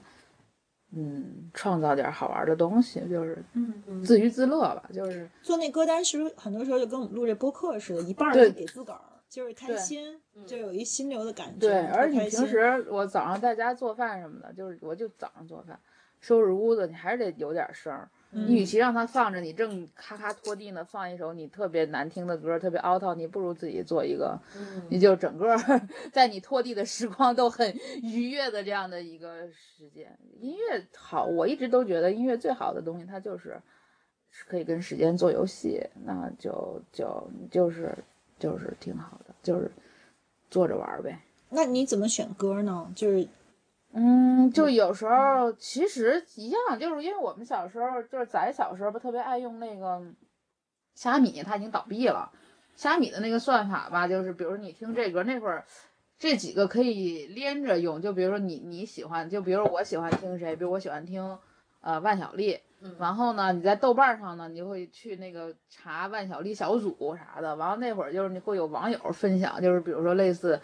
[SPEAKER 3] 嗯，创造点儿好玩的东西，就是
[SPEAKER 1] 嗯，
[SPEAKER 3] 自娱自乐吧，就是
[SPEAKER 1] 做那歌单时，很多时候就跟我们录这播客似的，一半儿是给自个儿，就是开心，就有一心流的感觉。
[SPEAKER 3] 对。
[SPEAKER 1] 特
[SPEAKER 3] 而你平时我早上在家做饭什么的，就是我就早上做饭，收拾屋子，你还是得有点声儿。你与其让它放着，你正咔咔拖地呢，放一首你特别难听的歌，特别凹套，你不如自己做一个，你就整个 *laughs* 在你拖地的时光都很愉悦的这样的一个时间。音乐好，我一直都觉得音乐最好的东西，它就是是可以跟时间做游戏，那就就就是就是挺好的，就是坐着玩呗。
[SPEAKER 1] 那你怎么选歌呢？就是
[SPEAKER 3] 嗯，就有时候其实一样，就是因为我们小时候，就是咱小时候不特别爱用那个虾米，它已经倒闭了。虾米的那个算法吧，就是比如你听这歌那会儿，这几个可以连着用。就比如说你你喜欢，就比如我喜欢听谁，比如我喜欢听呃万晓利，然后呢你在豆瓣上呢，你就会去那个查万晓利小组啥的。完了那会儿就是你会有网友分享，就是比如说类似。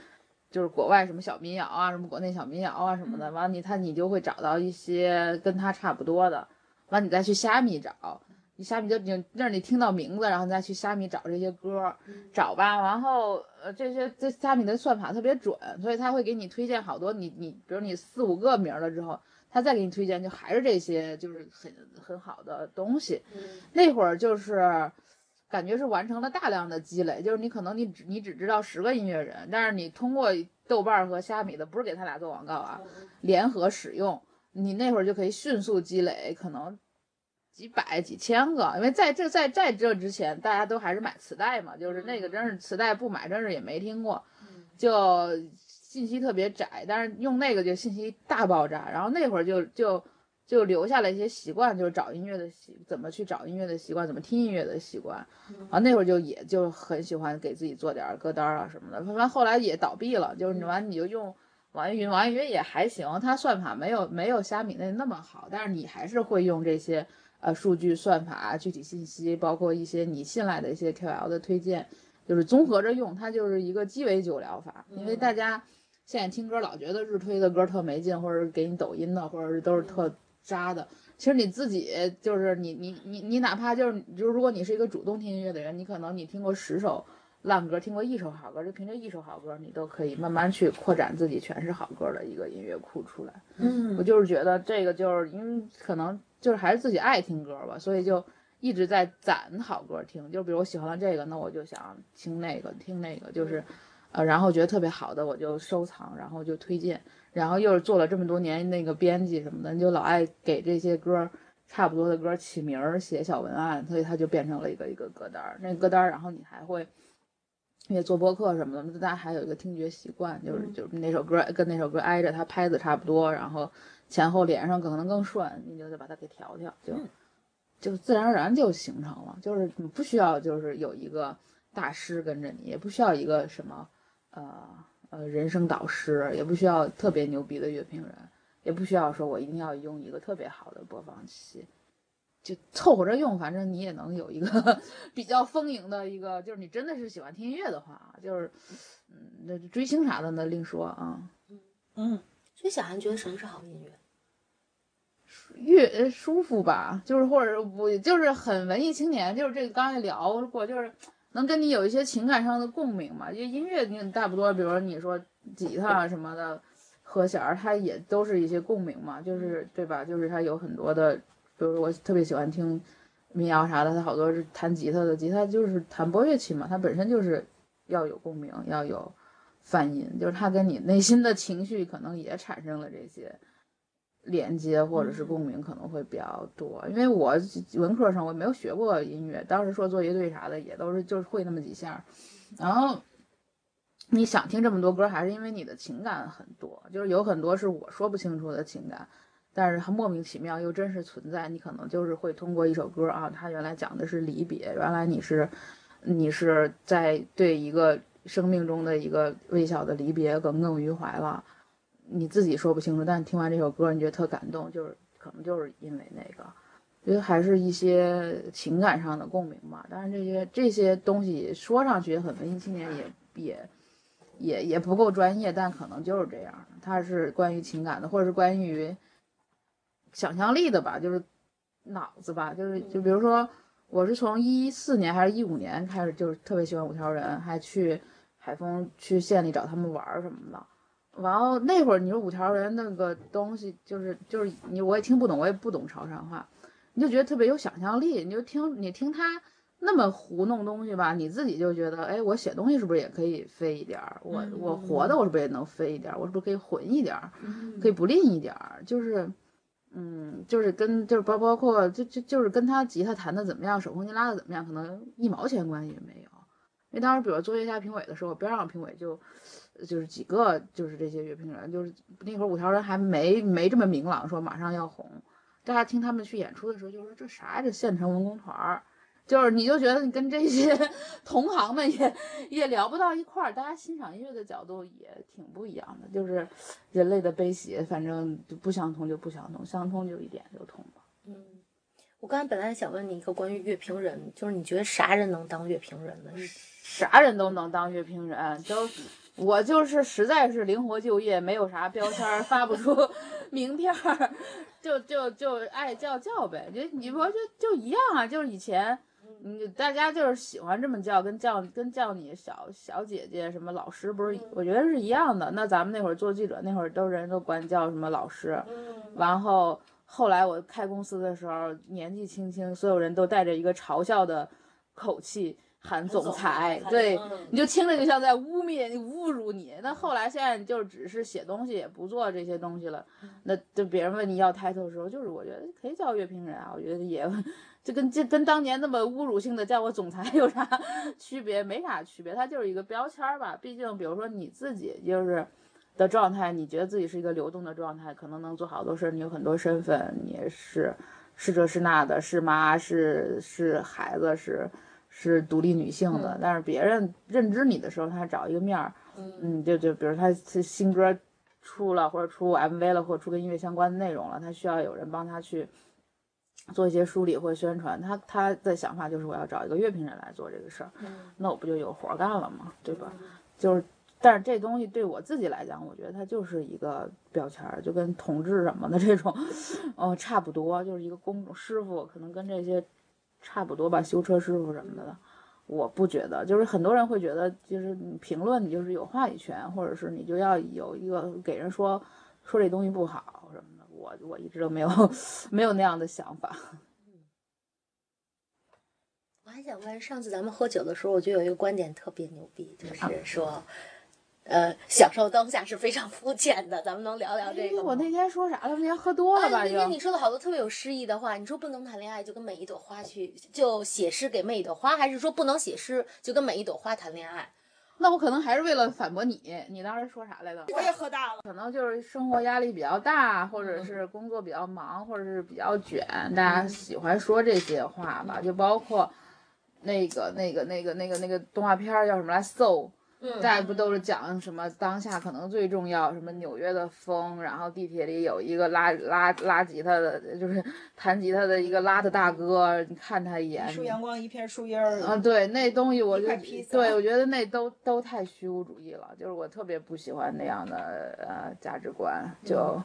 [SPEAKER 3] 就是国外什么小民谣啊，什么国内小民谣啊什么的，完了你他你就会找到一些跟他差不多的，完你再去虾米找，你虾米就你让你听到名字，然后你再去虾米找这些歌，找吧，然后呃这些这虾米的算法特别准，所以他会给你推荐好多你你比如你四五个名了之后，他再给你推荐就还是这些就是很很好的东西，那会儿就是。感觉是完成了大量的积累，就是你可能你只你只知道十个音乐人，但是你通过豆瓣儿和虾米的，不是给他俩做广告啊，联合使用，你那会儿就可以迅速积累，可能几百几千个，因为在这在在这之前，大家都还是买磁带嘛，就是那个真是磁带不买，真是也没听过，就信息特别窄，但是用那个就信息大爆炸，然后那会儿就就就留下了一些习惯，就是找音乐的习，怎么去找音乐的习惯，怎么听音乐的习惯。啊，那会儿就也就很喜欢给自己做点儿歌单儿啊什么的。反正后来也倒闭了，就是你完你就用网易云，网易云也还行，它算法没有没有虾米那那么好，但是你还是会用这些呃数据算法、具体信息，包括一些你信赖的一些 KOL 的推荐，就是综合着用，它就是一个鸡尾酒疗法。因为大家现在听歌老觉得日推的歌特没劲，或者是给你抖音的，或者是都是特渣的。其实你自己就是你你你你哪怕就是就是如果你是一个主动听音乐的人，你可能你听过十首烂歌，听过一首好歌，就凭这一首好歌，你都可以慢慢去扩展自己全是好歌的一个音乐库出来。
[SPEAKER 2] 嗯
[SPEAKER 3] 我就是觉得这个就是因为可能就是还是自己爱听歌吧，所以就一直在攒好歌听。就比如我喜欢了这个，那我就想听那个，听那个，就是呃，然后觉得特别好的我就收藏，然后就推荐。然后又是做了这么多年那个编辑什么的，你就老爱给这些歌差不多的歌起名儿、写小文案，所以它就变成了一个一个歌单儿。那个歌单儿，然后你还会。因为做播客什么的，大家还有一个听觉习惯，就是就是那首歌跟那首歌挨着，它拍子差不多，然后前后连上可能更顺，你就得把它给调调，就就自然而然就形成了。就是你不需要就是有一个大师跟着你，也不需要一个什么呃呃人生导师，也不需要特别牛逼的乐评人，也不需要说我一定要用一个特别好的播放器。就凑合着用，反正你也能有一个 *laughs* 比较丰盈的一个，就是你真的是喜欢听音乐的话，就是，嗯，那追星啥的那另说啊。
[SPEAKER 1] 嗯，
[SPEAKER 2] 所以小韩觉得什么是好音乐？
[SPEAKER 3] 乐呃舒服吧，就是或者我就是很文艺青年，就是这个刚才聊过，就是能跟你有一些情感上的共鸣嘛。因为音乐你大不多，比如说你说吉他什么的和弦儿，它也都是一些共鸣嘛，就是对吧？就是它有很多的，比如说我特别喜欢听民谣啥的，它好多是弹吉他的，吉他就是弹拨乐器嘛，它本身就是要有共鸣，要有泛音，就是它跟你内心的情绪可能也产生了这些。连接或者是共鸣可能会比较多，因为我文科生我没有学过音乐，当时说做乐队啥的也都是就是会那么几下，然后你想听这么多歌，还是因为你的情感很多，就是有很多是我说不清楚的情感，但是它莫名其妙又真实存在，你可能就是会通过一首歌啊，它原来讲的是离别，原来你是你是在对一个生命中的一个微小的离别耿耿于怀了。你自己说不清楚，但听完这首歌，你觉得特感动，就是可能就是因为那个，觉得还是一些情感上的共鸣吧。当然，这些这些东西说上去很文艺青年，也也也也不够专业，但可能就是这样的。它是关于情感的，或者是关于想象力的吧，就是脑子吧，就是就比如说，我是从一四年还是一五年开始，就是特别喜欢五条人，还去海丰去县里找他们玩什么的。然后那会儿你说五条人那个东西，就是就是你我也听不懂，我也不懂潮汕话，你就觉得特别有想象力，你就听你听他那么糊弄东西吧，你自己就觉得，哎，我写东西是不是也可以飞一点儿？我我活的我是不是也能飞一点儿？我是不是可以混一点儿？可以不吝一点儿？就是，嗯，就是跟就是包包括就就就是跟他吉他弹的怎么样，手风琴拉的怎么样，可能一毛钱关系也没有。因为当时比如做月下评委的时候，边上评委就。就是几个，就是这些乐评人，就是那会儿五条人还没没这么明朗，说马上要红。大家听他们去演出的时候，就说这啥呀？这县城文工团儿，就是你就觉得你跟这些 *laughs* 同行们也也聊不到一块儿，大家欣赏音乐的角度也挺不一样的，就是人类的悲喜，反正就不相同就不相同，相通就一点就通了。
[SPEAKER 2] 嗯，我刚才本来想问你一个关于乐评人，就是你觉得啥人能当乐评人呢？
[SPEAKER 3] 啥人都能当乐评人，都。我就是实在是灵活就业，没有啥标签儿，发不出 *laughs* 名片儿，就就就爱叫叫呗。就你说就就一样啊，就是以前，嗯，大家就是喜欢这么叫，跟叫跟叫你小小姐姐什么老师，不是？我觉得是一样的。那咱们那会儿做记者，那会儿都人都管叫什么老师，然后后来我开公司的时候，年纪轻轻，所有人都带着一个嘲笑的口气。喊总裁，对，你就听着就像在污蔑、侮辱你。那后来现在就只是写东西，也不做这些东西了。那就别人问你要 title 的时候，就是我觉得可以叫乐评人啊。我觉得也就跟这跟当年那么侮辱性的叫我总裁有啥 *laughs* 区别？没啥区别，它就是一个标签吧。毕竟，比如说你自己就是的状态，你觉得自己是一个流动的状态，可能能做好多事儿，你有很多身份，你也是是这是那的，是妈是是孩子是是独立女性的，但是别人认知你的时候，他找一个面儿，嗯，就就比如他是新歌出了，或者出 MV 了，或者出跟音乐相关的内容了，他需要有人帮他去做一些梳理或者宣传。他他的想法就是我要找一个乐评人来做这个事儿，那我不就有活儿干了吗？对吧？就是，但是这东西对我自己来讲，我觉得它就是一个标签儿，就跟同志什么的这种，*laughs* 哦，差不多，就是一个工师傅，可能跟这些差不多吧，修车师傅什么的。我不觉得，就是很多人会觉得，就是你评论你就是有话语权，或者是你就要有一个给人说说这东西不好什么的。我我一直都没有 *laughs* 没有那样的想法。
[SPEAKER 4] 我还想问，上次咱们喝酒的时候，我觉得有一个观点特别牛逼，就是说，呃，享受当下是非常肤浅的。咱们能聊聊这个吗？
[SPEAKER 3] 我那天说啥了？那天喝多了
[SPEAKER 4] 哎，
[SPEAKER 3] 吧？又
[SPEAKER 4] 那天你说了好多特别有诗意的话。你说不能谈恋爱就跟每一朵花去，就写诗给每一朵花，还是说不能写诗就跟每一朵花谈恋爱？
[SPEAKER 3] 那我可能还是为了反驳你。你当时说啥来着？
[SPEAKER 1] 我也喝大了。
[SPEAKER 3] 可能就是生活压力比较大，或者是工作比较忙，或者是比较卷，大家喜欢说这些话吧。就包括那个、那个、那个、那个、那个动画片叫什么来？Soul，
[SPEAKER 4] 嗯
[SPEAKER 3] 大家不都是讲什么当下可能最重要？什么纽约的风，然后地铁里有一个拉拉拉吉他的，就是 *laughs* 弹吉他的一个拉的大哥，你看他一眼，
[SPEAKER 1] 一束阳光，一片树叶儿。
[SPEAKER 3] 啊，对，那东西我
[SPEAKER 1] 一
[SPEAKER 3] 就对我觉得那都都太虚无主义了，就是我特别不喜欢那样的呃价值观。就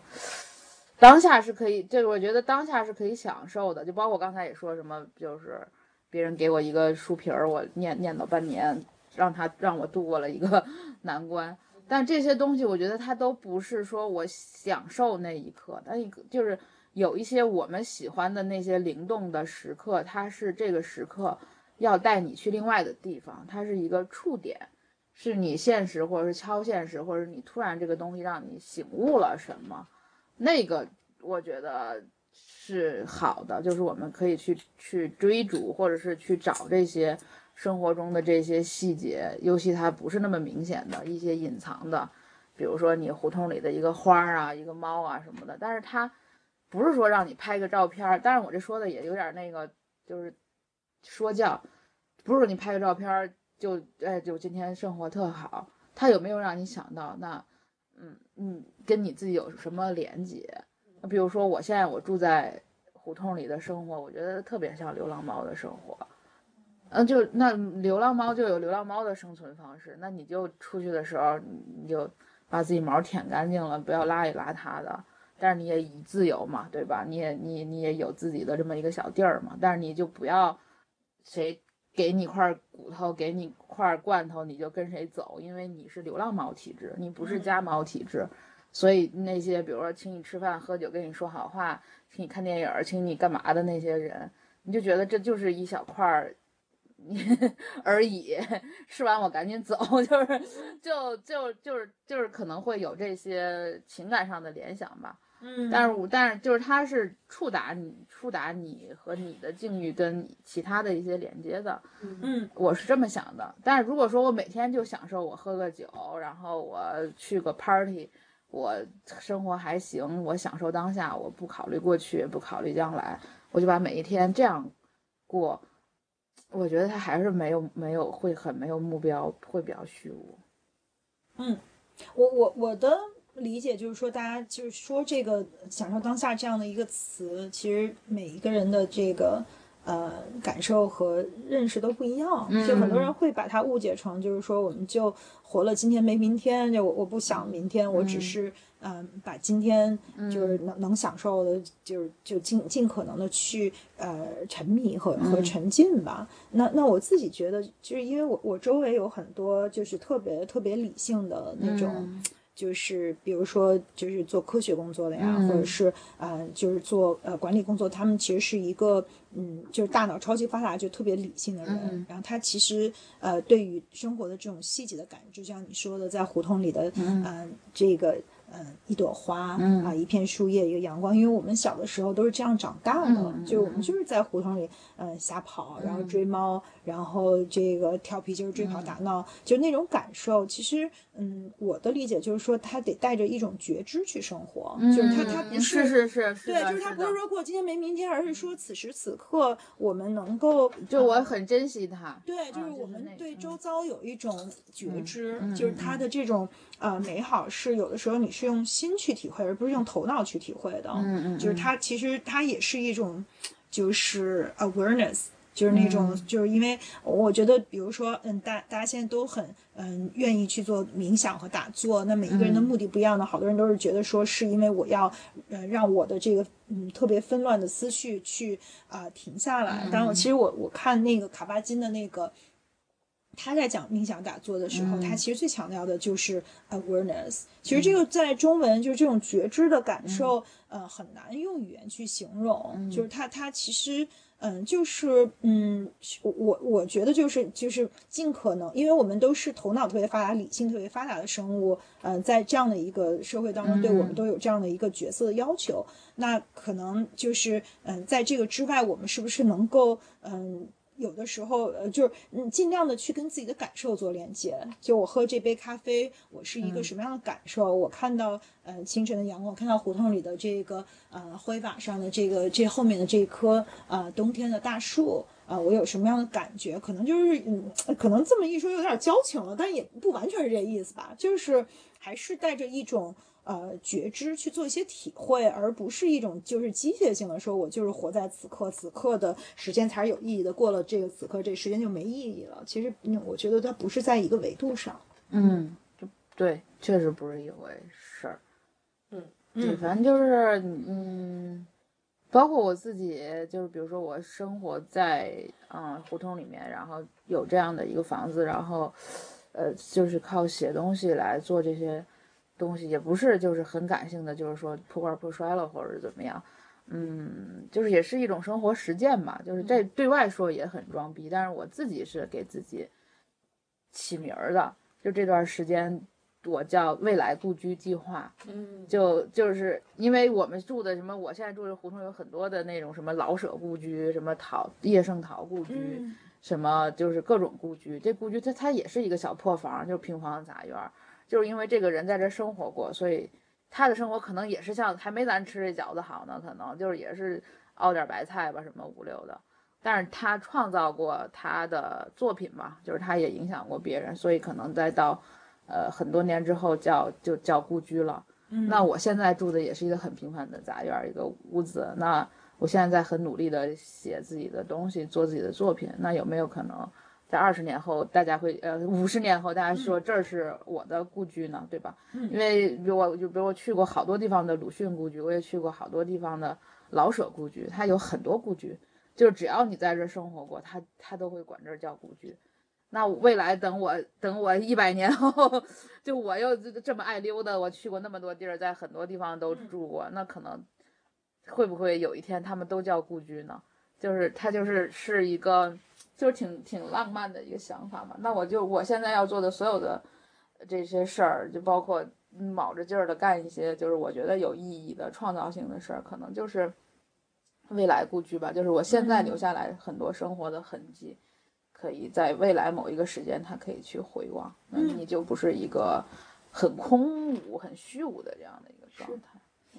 [SPEAKER 3] 当下是可以，就是我觉得当下是可以享受的，就包括刚才也说什么，就是别人给我一个书皮儿，我念念叨半年，让他让我度过了一个 *laughs* 难关。但这些东西，我觉得它都不是说我享受那一刻，但一个就是有一些我们喜欢的那些灵动的时刻，它是这个时刻要带你去另外的地方，它是一个触点，是你现实或者是超现实，或者你突然这个东西让你醒悟了什么，那个我觉得是好的，就是我们可以去去追逐，或者是去找这些生活中的这些细节，尤其它不是那么明显的一些隐藏的，比如说你胡同里的一个花儿啊，一个猫啊什么的，但是它不是说让你拍个照片儿，但是我这说的也有点那个，就是说教，不是说你拍个照片儿就哎就今天生活特好，它有没有让你想到那嗯嗯跟你自己有什么连接？比如说我现在我住在胡同里的生活，我觉得特别像流浪猫的生活。嗯，就那流浪猫就有流浪猫的生存方式，那你就出去的时候，你就把自己毛舔干净了，不要邋里邋遢的。但是你也以自由嘛，对吧？你也你你也有自己的这么一个小地儿嘛，但是你就不要谁给你块骨头，给你块罐头，你就跟谁走，因为你是流浪猫体质，你不是家猫体质。所以那些比如说请你吃饭喝酒跟你说好话，请你看电影儿，请你干嘛的那些人，你就觉得这就是一小块儿 *laughs* 而已，吃完我赶紧走，*laughs* 就是就就就是就是可能会有这些情感上的联想吧。
[SPEAKER 1] 嗯
[SPEAKER 3] 但是我但是就是它是触达你触达你和你的境遇跟其他的一些连接的。
[SPEAKER 1] 嗯
[SPEAKER 3] 我是这么想的。但是如果说我每天就享受我喝个酒，然后我去个 party，我生活还行，我享受当下，我不考虑过去，不考虑将来，我就把每一天这样过。我觉得他还是没有没有会很没有目标，会比较虚无。
[SPEAKER 1] 嗯我我我的理解就是说，大家就是说这个“享受当下”这样的一个词，其实每一个人的这个呃感受和认识都不一样。就很多人会把它误解成，就是说我们就活了今天没明天，就我我不想明天，我只是嗯、呃把今天就是能能享受的，就是就尽尽可能的去呃沉迷和和沉浸吧。那那我自己觉得，就是因为我我周围有很多就是特别特别理性的那种。就是比如说，就是做科学工作的呀，或者是呃，就是做呃管理工作，他们其实是一个嗯，就是大脑超级发达，就特别理性的人。然后他其实呃，对于生活的这种细节的感知，就像你说的，在胡同里的嗯、呃、这个嗯一朵花、
[SPEAKER 3] 嗯
[SPEAKER 1] 啊一片树叶一个阳光，因为我们小的时候都是这样长大的，
[SPEAKER 3] 嗯
[SPEAKER 1] 就我们就是在胡同里嗯瞎跑，然后追猫，然后这个调皮就是追跑打闹，就那种感受。其实嗯我的理解就是说，他得带着一种觉知去生活，就是他他不
[SPEAKER 3] 嗯是是是是
[SPEAKER 1] 对，就是他不是说过今天没明天，而是说此时此刻我们能够
[SPEAKER 3] 就我
[SPEAKER 1] 呃
[SPEAKER 3] 很珍惜它。
[SPEAKER 1] 对，就是
[SPEAKER 3] 啊
[SPEAKER 1] 我们对周遭有一种觉知，
[SPEAKER 3] 嗯
[SPEAKER 1] 就是他的这种呃美好是有的时候你是用心去体会，而不是用头脑去体会的。
[SPEAKER 3] 嗯嗯
[SPEAKER 1] 就是它其实它也是一种就是 awareness。就是那种，
[SPEAKER 3] 嗯
[SPEAKER 1] 就是因为我觉得，比如说，嗯，大大家现在都很嗯愿意去做冥想和打坐，那每一个人的
[SPEAKER 3] 嗯
[SPEAKER 1] 目的不一样的，好多人都是觉得说，是因为我要呃让我的这个嗯特别纷乱的思绪去啊、停下来。当然，我其实我我看那个卡巴金的那个。他在讲冥想打坐的时候，他其实最强调的就是 awareness。其实这个在中文就是这种觉知的感受，呃，很难用语言去形容。就是他他其实。嗯，就是嗯，我我觉得就是就是尽可能，因为我们都是头脑特别发达、理性特别发达的生物，嗯、在这样的一个社会当中，对我们都有这样的一个角色的要求。那可能就是嗯，在这个之外，我们是不是能够嗯？有的时候，呃，就是嗯，尽量的去跟自己的感受做连接。就我喝这杯咖啡，我是一个什么样的感受？我看到呃清晨的阳光，看到胡同里的这个呃灰瓦上的这个这后面的这棵呃冬天的大树，啊、我有什么样的感觉？可能就是嗯，可能这么一说有点矫情了，但也不完全是这意思吧。就是还是带着一种。呃，觉知去做一些体会，而不是一种就是机械性的说，我就是活在此刻，此刻的时间才是有意义的，过了这个此刻，这时间就没意义了。其实，嗯，我觉得它不是在一个维度上。
[SPEAKER 3] 嗯，就对，确实不是一回事儿。
[SPEAKER 4] 嗯，
[SPEAKER 3] 对，反正就是嗯，包括我自己，就是比如说我生活在嗯胡同里面，然后有这样的一个房子，然后呃，就是靠写东西来做这些东西，也不是就是很感性的，就是说破罐破摔了或者怎么样。嗯，就是也是一种生活实践吧，就是这对外说也很装逼，但是我自己是给自己起名儿的，就这段时间我叫未来故居计划，
[SPEAKER 4] 嗯，
[SPEAKER 3] 就就是因为我们住的什么，我现在住的胡同有很多的那种什么老舍故居，什么陶叶圣陶故居，
[SPEAKER 1] 嗯
[SPEAKER 3] 什么就是各种故居。这故居它它也是一个小破房，就是平房杂院儿，就是因为这个人在这生活过，所以他的生活可能也是像还没咱吃这饺子好呢，可能就是也是熬点白菜吧，什么五六的。但是他创造过他的作品嘛，就是他也影响过别人，所以可能再到呃很多年之后叫就叫故居了。
[SPEAKER 1] 嗯
[SPEAKER 3] 那我现在住的也是一个很平凡的杂院儿，一个屋子。那我现在在很努力的写自己的东西，做自己的作品。那有没有可能在二十年后，大家会呃五十年后，大家说这儿是我的故居呢，对吧？因为比如我就比如我去过好多地方的鲁迅故居，我也去过好多地方的老舍故居，它有很多故居，就是只要你在这儿生活过，他他都会管这儿叫故居。那未来等我等我一百年后，*laughs* 就我又这这么爱溜达，我去过那么多地儿，在很多地方都住过，那可能会不会有一天他们都叫故居呢？就是它就是是一个就是挺挺浪漫的一个想法嘛。那我就我现在要做的所有的这些事儿，就包括卯着劲儿的干一些就是我觉得有意义的创造性的事儿，可能就是未来故居吧。就是我现在留下来很多生活的痕迹。可以在未来某一个时间，它可以去回望，那你就不是一个很空无、很虚无的这样的一个状态。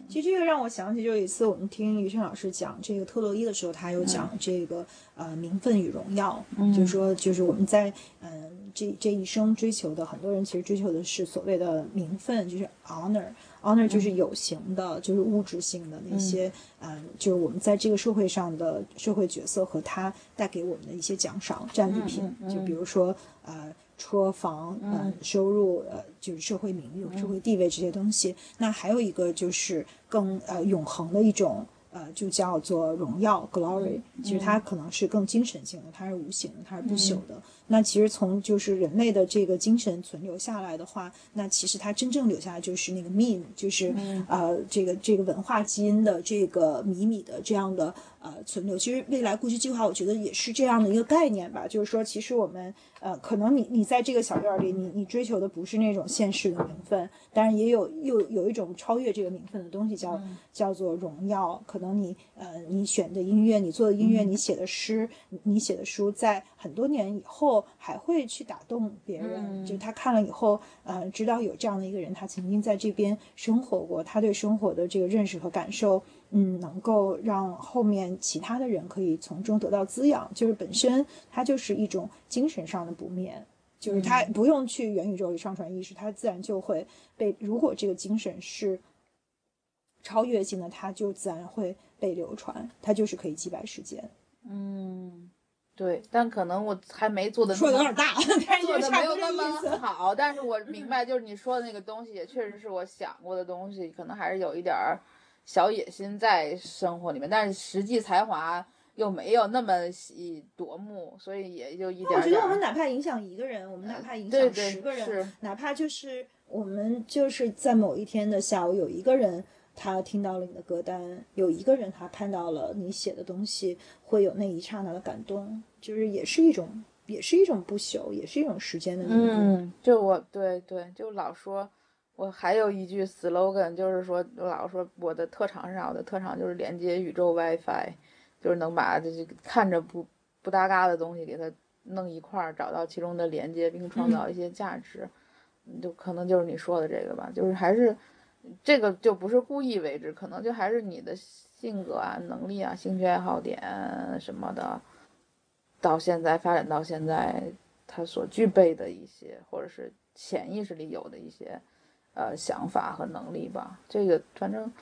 [SPEAKER 1] 其实这个让我想起，就有一次我们听于生老师讲这个特洛伊的时候，他有讲这个、呃名分与荣耀，就是说就是我们在嗯、呃、这这一生追求的，很多人其实追求的是所谓的名分，就是 honor。honor 就是有形的，就是物质性的那些，嗯、就是我们在这个社会上的社会角色和它带给我们的一些奖赏、战利品，就比如说呃车房、呃收入、呃就是社会名誉、社会地位这些东西。那还有一个就是更呃永恒的一种。呃，就叫做荣耀 （glory），其实它可能是更精神性的，它是无形的，它是不朽的。那其实从就是人类的这个精神存留下来的话，那其实它真正留下来就是那个 meme，就是、呃这个这个文化基因的这个米米的这样的呃存留。其实未来故居计划，我觉得也是这样的一个概念吧，就是说，其实我们呃，可能你你在这个小院儿里，你你追求的不是那种现世的名分，当然也有又有一种超越这个名分的东西叫，叫做荣耀。可能你呃，你选的音乐，你做的音乐，你写的诗，你你写的书，在很多年以后还会去打动别人，就他看了以后，呃，知道有这样的一个人，他曾经在这边生活过，他对生活的这个认识和感受。嗯，能够让后面其他的人可以从中得到滋养，就是本身它就是一种精神上的不灭，就是他不用去元宇宙里上传意识，他自然就会被。如果这个精神是超越性的，他就自然会被流传，他就是可以击败时间。
[SPEAKER 3] 嗯，对，但可能我还没做的
[SPEAKER 1] 说的有点大，*laughs*
[SPEAKER 3] 做的没有那么好，但是我明白，*laughs* 就是你说的那个东西，也确实是我想过的东西，可能还是有一点儿。小野心在生活里面，但是实际才华又没有那么喜夺目，所以也就一点。
[SPEAKER 1] 我觉得我们哪怕影响一个人，我们哪怕影响十个
[SPEAKER 3] 人，
[SPEAKER 1] 哪怕就是我们就是在某一天的下午，有一个人他听到了你的歌单，有一个人他看到了你写的东西，会有那一刹那的感动，就是也是一种，也是一种不朽，也是一种时间的凝
[SPEAKER 3] 嗯，就我对对，就老说。我还有一句 slogan，就是说，我老说我的特长是啥？我的特长就是连接宇宙 WiFi，就是能把这看着不不搭嘎的东西给它弄一块儿，找到其中的连接，并创造一些价值。就可能就是你说的这个吧，就是还是这个就不是故意为之，可能就还是你的性格啊、能力啊、兴趣爱好点什么的，到现在发展到现在，他所具备的一些，或者是潜意识里有的一些。呃，想法和能力吧，这个反正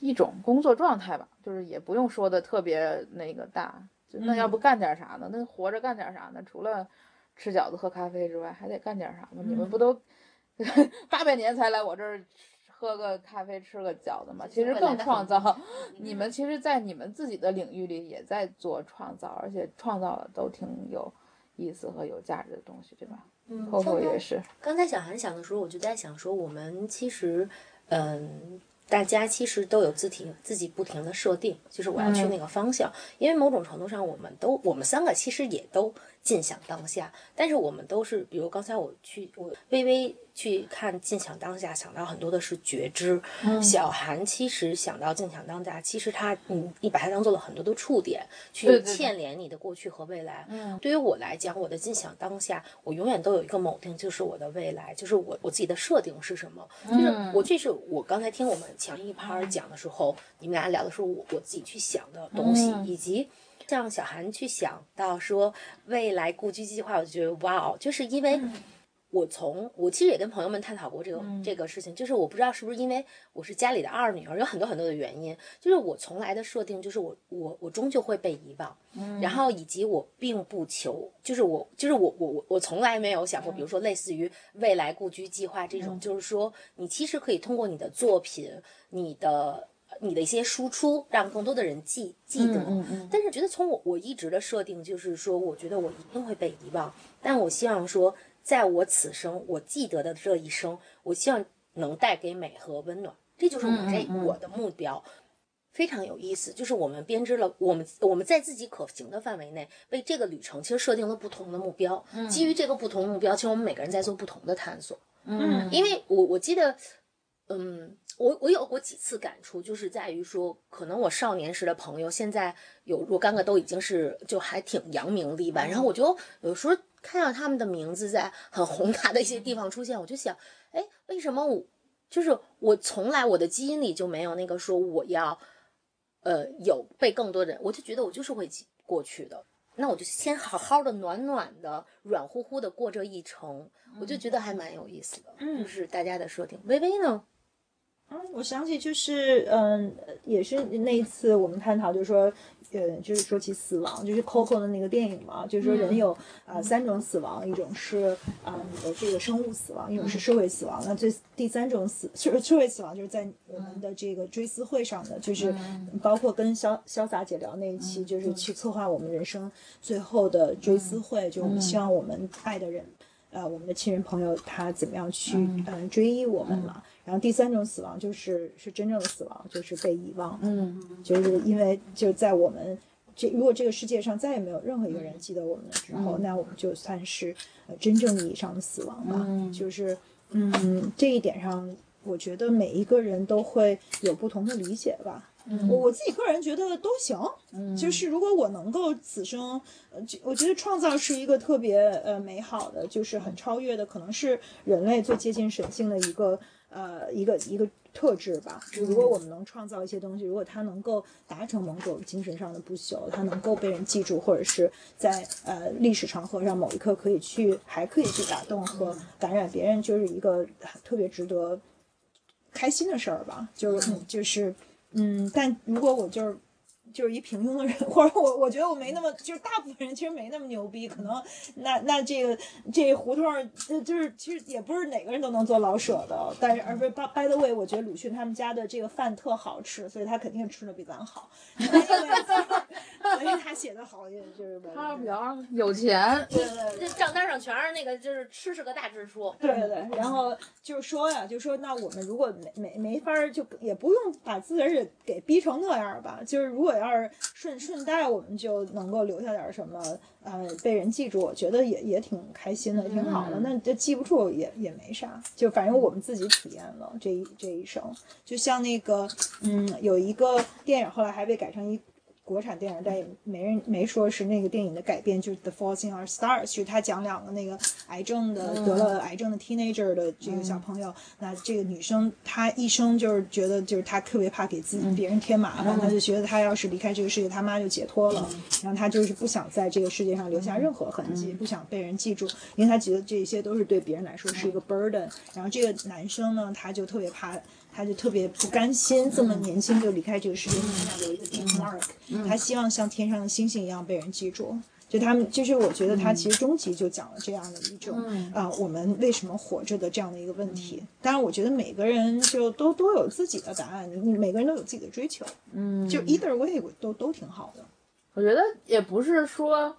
[SPEAKER 3] 一种工作状态吧，就是也不用说的特别那个大。那要不干点啥呢？那活着干点啥呢？除了吃饺子喝咖啡之外，还得干点啥吗？你们不都 *laughs* 八百年才来我这儿喝个咖啡吃个饺子嘛？其实更创造。*laughs* 你们其实，在你们自己的领域里也在做创造，而且创造的都挺有意思和有价值的东西，对吧？
[SPEAKER 2] 嗯，
[SPEAKER 3] 后头也是。
[SPEAKER 2] 刚才小韩想的时候，我就在想说，我们其实，嗯，大家其实都有自己自己不停的设定，就是我要去那个方向。因为某种程度上，我们都我们三个其实也都尽享当下，但是我们都是，比如刚才我去我微微。去看尽享当下，想到很多的是觉知。小韩其实想到尽享当下，其实他，你你把它当做了很多的触点，去牵连你的过去和未来。
[SPEAKER 3] 嗯，
[SPEAKER 2] 对于我来讲，我的尽享当下，我永远都有一个锚定，就是我的未来，就是我我自己的设定是什么。就是我这是我刚才听我们强一拍讲的时候，你们俩聊的是我我自己去想的东西，以及像小韩去想到说未来故居计划，我就觉得哇哦，就是因为。我从我其实也跟朋友们探讨过这个这个事情，就是我不知道是不是因为我是家里的二女儿，有很多很多的原因。就是我从来的设定就是我我我终究会被遗忘，然后以及我并不求，就是我就是我我我我从来没有想过，比如说类似于未来故居计划这种，就是说你其实可以通过你的作品、你的你的一些输出，让更多的人记记得。但是觉得从我我一直的设定就是说，我觉得我一定会被遗忘，但我希望说。在我此生，我记得的这一生，我希望能带给美和温暖，这就是我这我的目标，非常有意思。就是我们编织了，我们我们在自己可行的范围内，为这个旅程其实设定了不同的目标。基于这个不同目标，其实我们每个人在做不同的探索。
[SPEAKER 3] 嗯，
[SPEAKER 2] 因为我我记得，嗯，我我有过几次感触，就是在于说，可能我少年时的朋友，现在有若干个都已经是就还挺扬名立万，然后我就有时候。看到他们的名字在很宏大的一些地方出现，我就想，哎，为什么我就是我从来我的基因里就没有那个说我要，呃，有被更多人，我就觉得我就是会过去的，那我就先好好的暖暖的、软乎乎的过这一程，我就觉得还蛮有意思的，就是大家的设定。微微呢？
[SPEAKER 1] 嗯，我想起就是，嗯，也是那一次我们探讨，就是说。呃，就是说起死亡，就是 Coco 的那个电影嘛，就是说人有啊三种死亡，一种是啊你的这个生物死亡，一种是社会死亡。那这第三种死社社会死亡，就是在我们的这个追思会上的，就是包括跟潇潇洒姐聊那一期，就是去策划我们人生最后的追思会，就我们希望我们爱的人，呃，我们的亲人朋友他怎么样去嗯追忆我们嘛。然后第三种死亡就是是真正的死亡，就是被遗忘。
[SPEAKER 3] 嗯
[SPEAKER 1] 就是因为就在我们这如果这个世界上再也没有任何一个人记得我们了之后，那我们就算是呃真正意义上的死亡吧。
[SPEAKER 3] 嗯
[SPEAKER 1] 就是嗯，这一点上，我觉得每一个人都会有不同的理解吧。我我自己个人觉得都行，嗯就是如果我能够此生，呃，就我觉得创造是一个特别呃美好的，就是很超越的，可能是人类最接近神性的一个呃一个一个特质吧。就如果我们能创造一些东西，如果它能够达成某种精神上的不朽，它能够被人记住，或者是在呃历史长河上某一刻可以去还可以去打动和感染别人，就是一个特别值得开心的事儿吧。就是就是。嗯，但如果我就是就是一平庸的人，或者我我觉得我没那么，就是大部分人其实没那么牛逼，可能那那这个这胡同儿，就是其实也不是哪个人都能做老舍的，但是而不是 by by the way，我觉得鲁迅他们家的这个饭特好吃，所以他肯定吃的比咱好，因 *laughs* 为所以他写的好也就是 *laughs*
[SPEAKER 3] 他比较有钱，
[SPEAKER 1] 对对对
[SPEAKER 4] 这账单上全是那个，就是吃是个大支出。
[SPEAKER 1] 对对对，然后就是说呀，就说那我们如果没没没法儿，就也不用把自个儿也给逼成那样吧。就是如果要是顺顺带，我们就能够留下点儿什么，呃，被人记住，我觉得也也挺开心的，挺好的。那这记不住也也没啥，就反正我们自己体验了这一这一生。就像那个，嗯，有一个电影后来还被改成一。国产电影，但也没人没说是那个电影的改编，就是《The Fault in Our Stars》，就是他讲两个那个癌症的、得了癌症的 teenager 的这个小朋友。那这个女生她一生就是觉得，就是她特别怕给自己别人添麻烦，她就觉得她要是离开这个世界，她妈就解脱了。然后她就是不想在这个世界上留下任何痕迹，不想被人记住，因为她觉得这些都是对别人来说是一个 burden。然后这个男生呢，他就特别怕。他就特别不甘心这么年轻就离开这个世界，身上留一个 mark。他希望像天上的星星一样被人记住。就他们，就是我觉得他其实终极就讲了这样的一种啊、我们为什么活着的这样的一个问题。当然，我觉得每个人就都都有自己的答案，每个人都有自己的追求。嗯，就 either way 都都挺好的。
[SPEAKER 3] 我觉得也不是说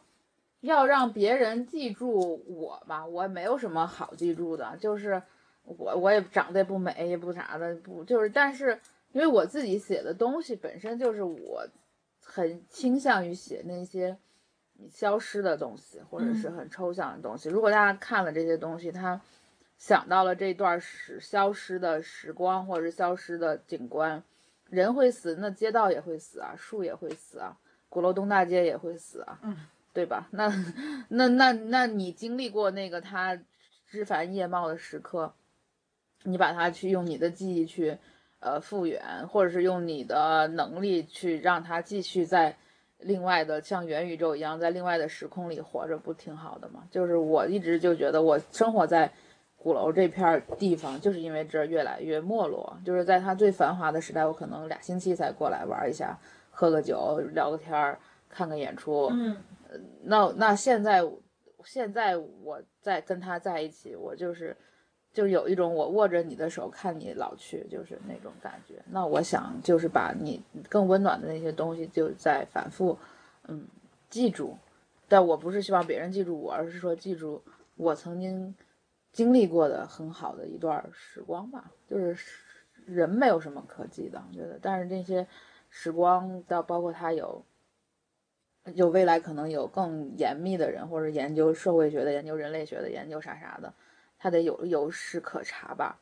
[SPEAKER 3] 要让别人记住我吧，我没有什么好记住的，就是我我也长得也不美，也不啥的，不就是，但是因为我自己写的东西本身就是我很倾向于写那些消失的东西，或者是很抽象的东西。如果大家看了这些东西，他想到了这段时消失的时光，或者是消失的景观，人会死，那街道也会死啊，树也会死啊，鼓楼东大街也会死啊，
[SPEAKER 1] 嗯，
[SPEAKER 3] 对吧？那那那那你经历过那个他枝繁叶茂的时刻，你把它去用你的记忆去呃复原，或者是用你的能力去让它继续在另外的像元宇宙一样在另外的时空里活着，不挺好的吗？就是我一直就觉得我生活在鼓楼这片儿地方，就是因为这儿越来越没落。就是在它最繁华的时代，我可能俩星期才过来玩一下，喝个酒，聊个天儿，看个演出。
[SPEAKER 1] 嗯
[SPEAKER 3] 那那现在现在我在跟他在一起，我就是就有一种我握着你的手看你老去，就是那种感觉。那我想就是把你更温暖的那些东西，就在反复嗯记住。但我不是希望别人记住我，而是说记住我曾经经历过的很好的一段时光吧。就是人没有什么可记的，我觉得，但是这些时光到包括他有。就未来可能有更严密的人，或者研究社会学的、研究人类学的、研究啥啥的，他得有有史可查吧，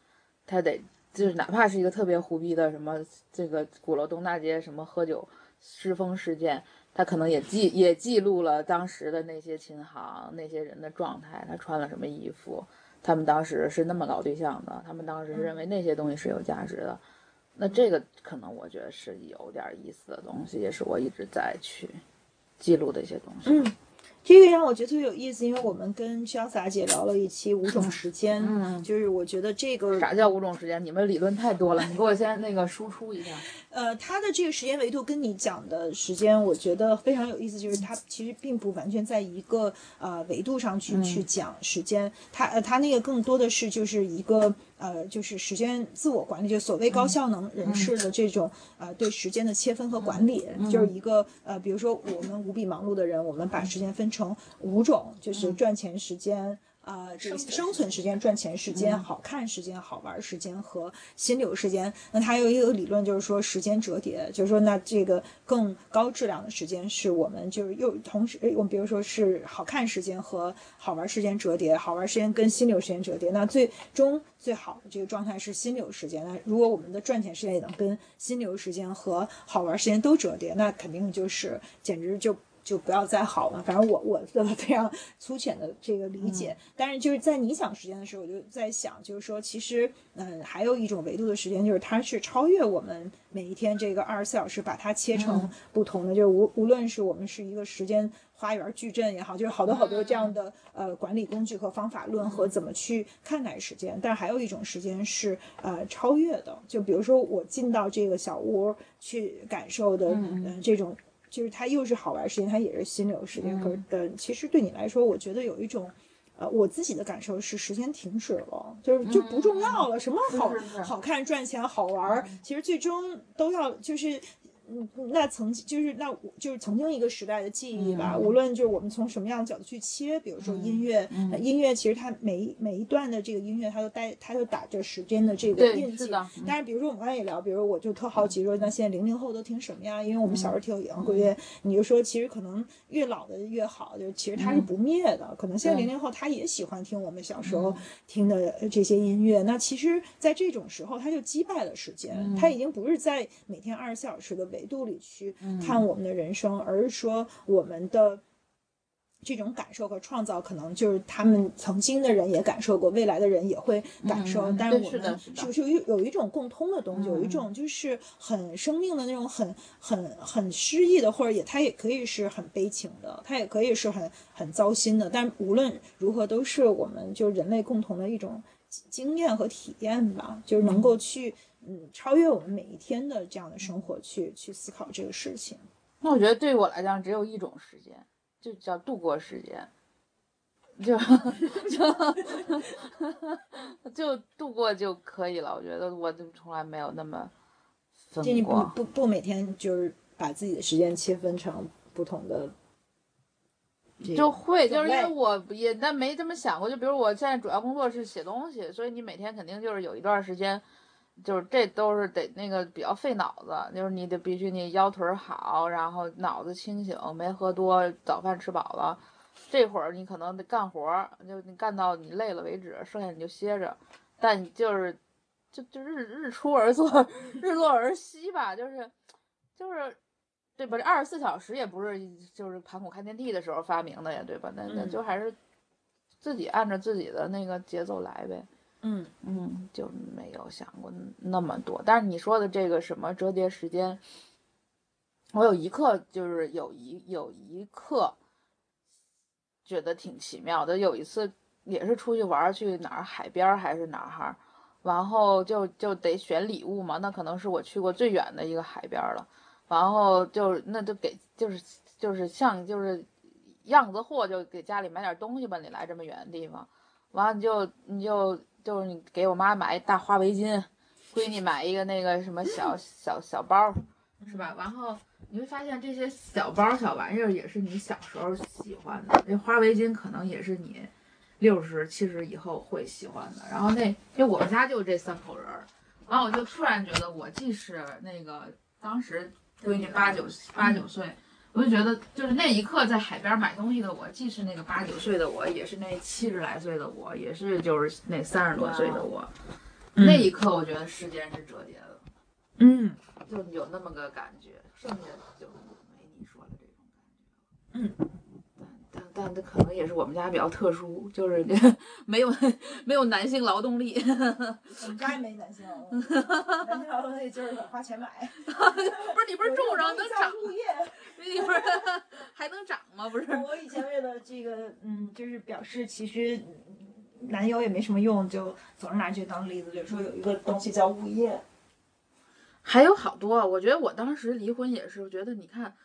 [SPEAKER 3] 他得就是哪怕是一个特别胡逼的什么这个鼓楼东大街什么喝酒失风事件，他可能也记也记录了当时的那些琴行那些人的状态，他穿了什么衣服，他们当时是那么搞对象的，他们当时认为那些东西是有价值的，那这个可能我觉得是有点意思的东西，也是我一直在去。记录的一些东西。
[SPEAKER 1] 这个让我觉得特别有意思，因为我们跟潇洒姐聊了一期五种时间，
[SPEAKER 3] 嗯
[SPEAKER 1] 就是我觉得这个
[SPEAKER 3] 啥叫五种时间？你们理论太多了，你给我先那个输出一下。
[SPEAKER 1] 呃，它的这个时间维度跟你讲的时间，我觉得非常有意思，就是它其实并不完全在一个呃维度上去、去讲时间，它呃它那个更多的是就是一个呃就是时间自我管理，就所谓高效能人士的这种、呃对时间的切分和管理，就是一个呃比如说我们无比忙碌的人，我们把时间分成五种，就是赚钱时间。呃，这个生存时间、赚钱时间、好看时间、好玩时间和心流时间。那它有一个理论，就是说时间折叠，就是说那这个更高质量的时间是我们就是又同时，我们比如说是好看时间和好玩时间折叠，好玩时间跟心流时间折叠。那最终最好的这个状态是心流时间。那如果我们的赚钱时间也能跟心流时间和好玩时间都折叠，那肯定就是简直就。就不要再好了，反正我我的非常粗浅的这个理解，但是就是在你想时间的时候，我就在想，就是说其实嗯，还有一种维度的时间，就是它是超越我们每一天这个二十四小时，把它切成不同的，就是无无论是我们是一个时间花园矩阵也好，就是好多好多这样的呃管理工具和方法论和怎么去看待时间，但还有一种时间是呃超越的，就比如说我进到这个小屋去感受的嗯这种。就是它又是好玩时间，它也是心流时间。可是，等，其实对你来说，我觉得有一种，呃，我自己的感受是时间停止了，就是就不重要了。什么好好看、赚钱、好玩，其实最终都要就是。嗯，那曾经就是那就是曾经一个时代的记忆吧。无论就是我们从什么样的角度去切，比如说音乐，音乐其实它每一每一段的这个音乐，它都带它都打着时间的这个印记。但是比如说我们刚才也聊，比如我就特好奇说，那现在零零后都听什么呀？因为我们小时候听摇滚乐，你就说其实可能越老的越好，就其实它是不灭的。可能现在零零后他也喜欢听我们小时候听的这些音乐。那其实，在这种时候，他就击败了时间，他已经不是在每天二十四小时的维度里去看我们的人生，而是说我们的这种感受和创造，可能就是他们曾经的人也感受过，未来的人也会感受。但是我们就是有有一种共通的东西，有一种就是很生命的那种很很很诗意的，或者也它也可以是很悲情的，它也可以是很很糟心的。但无论如何，都是我们就人类共同的一种经验和体验吧，就是能够去。嗯，超越我们每一天的这样的生活，去去思考这个事情。
[SPEAKER 3] 那我觉得对于我来讲，只有一种时间，就叫度过时间，就就就度过就可以了。我觉得我就从来没有那么分
[SPEAKER 1] 就你不不不每天就是把自己的时间切分成不同的，
[SPEAKER 3] 就会就是因为我也但没这么想过。就比如我现在主要工作是写东西，所以你每天肯定就是有一段时间。就是这都是得那个比较费脑子，就是你得必须你腰腿好，然后脑子清醒，没喝多，早饭吃饱了，这会儿你可能得干活，就你干到你累了为止，剩下你就歇着。但你就是就就日日出而作，*laughs* 日落而息吧，就是就是对吧？这二十四小时也不是就是盘古开天地的时候发明的呀，对吧？那那就还是自己按照自己的那个节奏来呗。
[SPEAKER 1] 嗯
[SPEAKER 3] 嗯嗯，就没有想过那么多。但是你说的这个什么折叠时间，我有一刻就是有一有一刻觉得挺奇妙的。有一次也是出去玩，去哪儿海边还是哪儿哈，然后就就得选礼物嘛。那可能是我去过最远的一个海边了。然后就那就给就是就是像就是样子货，就给家里买点东西吧。你来这么远的地方，完了你就你就。就是你给我妈买一大花围巾，闺女买一个那个什么小 *laughs* 小小包，是吧？然后你会发现这些小包小玩意儿也是你小时候喜欢的，这花围巾可能也是你六十七十以后会喜欢的。然后那因为我们家就这三口人儿，完我就突然觉得我既是那个当时闺女八九八九岁。我就觉得，就是那一刻在海边买东西的我，既是那个八九岁的我，也是那七十来岁的我，也是就是那三十多岁的我。那一刻，我觉得时间是折叠的，
[SPEAKER 1] 嗯，
[SPEAKER 3] 就有那么个感觉，剩下就没你说的这种感觉。嗯。但这可能也是我们家比较特殊，就是 *laughs* 没有没有男性劳动力。
[SPEAKER 1] 我们家也没男性劳动力，男性劳动力就是花钱买。*laughs* 不
[SPEAKER 3] 是你不是种上能长？
[SPEAKER 1] 物业，
[SPEAKER 3] 你不是 *laughs* 还能长吗？不是。
[SPEAKER 1] 我以前为了这个，嗯，就是表示其实男友也没什么用，就总是拿这当例子，就是说有一个东西叫物业。
[SPEAKER 3] 还有好多，我觉得我当时离婚也是，觉得你看。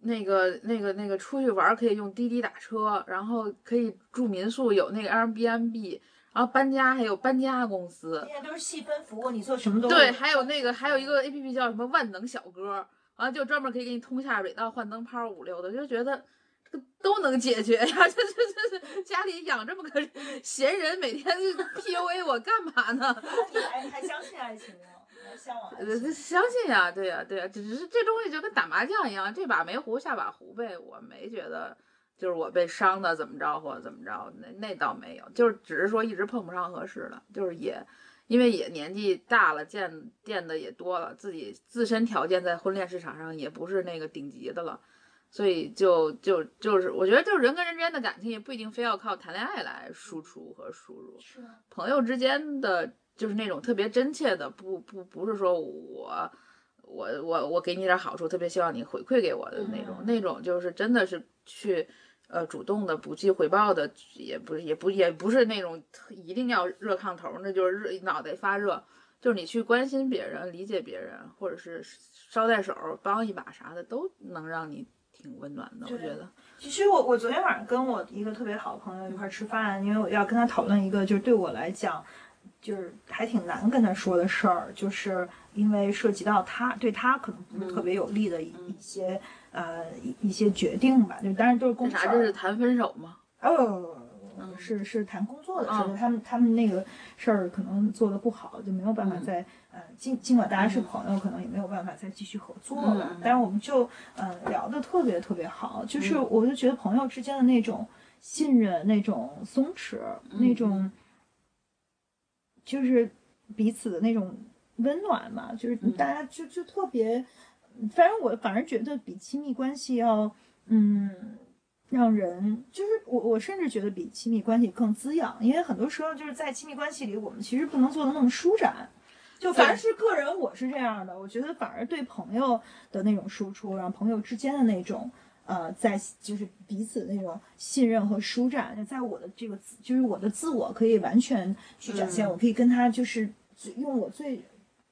[SPEAKER 3] 那个、那个、那个出去玩可以用滴滴打车，然后可以住民宿，有那个 Airbnb，然后搬家还有搬家公司。
[SPEAKER 1] 现在都是细分服务，你做什么都
[SPEAKER 3] 对。还有那个还有一个 APP 叫什么万能小哥，完了就专门可以给你通下水道、换灯泡五六的，就觉得都能解决呀，*laughs* 这这这家里养这么个闲人，每天 PUA 我干嘛呢？*laughs*
[SPEAKER 1] 你还还相信爱情吗？
[SPEAKER 3] 呃，相信呀，对呀，对呀，只是这东西就跟打麻将一样，这把没胡，下把胡呗。我没觉得就是我被伤的怎么着或者怎么着，那那倒没有，就是只是说一直碰不上合适的，就是也因为也年纪大了，见见的也多了，自己自身条件在婚恋市场上也不是那个顶级的了。所以就就就是，我觉得就是人跟人之间的感情也不一定非要靠谈恋爱来输出和输入，
[SPEAKER 1] 是？
[SPEAKER 3] 朋友之间的就是那种特别真切的，不不不是说我我我我给你点好处，特别希望你回馈给我的那种，
[SPEAKER 1] 嗯
[SPEAKER 3] 那种就是真的是去呃主动的不计回报的，也不是也不也不是那种一定要热炕头，那就是热脑袋发热，就是你去关心别人、理解别人，或者是捎带手帮一把啥的，都能让你挺温暖的，我觉得。
[SPEAKER 1] 其实我我昨天晚上跟我一个特别好的朋友一块儿吃饭，因为我要跟他讨论一个就是对我来讲就是还挺难跟他说的事儿，就是因为涉及到他对他可能不是特别有利的一一些呃一一些决定吧，就当然都是公
[SPEAKER 3] 那啥，
[SPEAKER 1] 事儿
[SPEAKER 3] 这是谈分手吗？
[SPEAKER 1] 哦，是是谈工作的事儿，
[SPEAKER 3] 嗯
[SPEAKER 1] 他们他们那个事儿可能做的不好，就没有办法再、呃尽尽管大家是朋友，可能也没有办法再继续合作了。
[SPEAKER 3] 嗯
[SPEAKER 1] 但是我们就呃聊的特别特别好，就是我就觉得朋友之间的那种信任、那种松弛、那种就是彼此的那种温暖嘛，就是大家就就特别，反正我反而觉得比亲密关系要嗯。让人就是我，我甚至觉得比亲密关系更滋养，因为很多时候就是在亲密关系里，我们其实不能做的那么舒展。就反而是个人，我是这样的，我觉得反而对朋友的那种输出，然后朋友之间的那种呃，在就是彼此那种信任和舒展，就在我的这个就是我的自我可以完全去展现，
[SPEAKER 3] 嗯
[SPEAKER 1] 我可以跟他就是用我最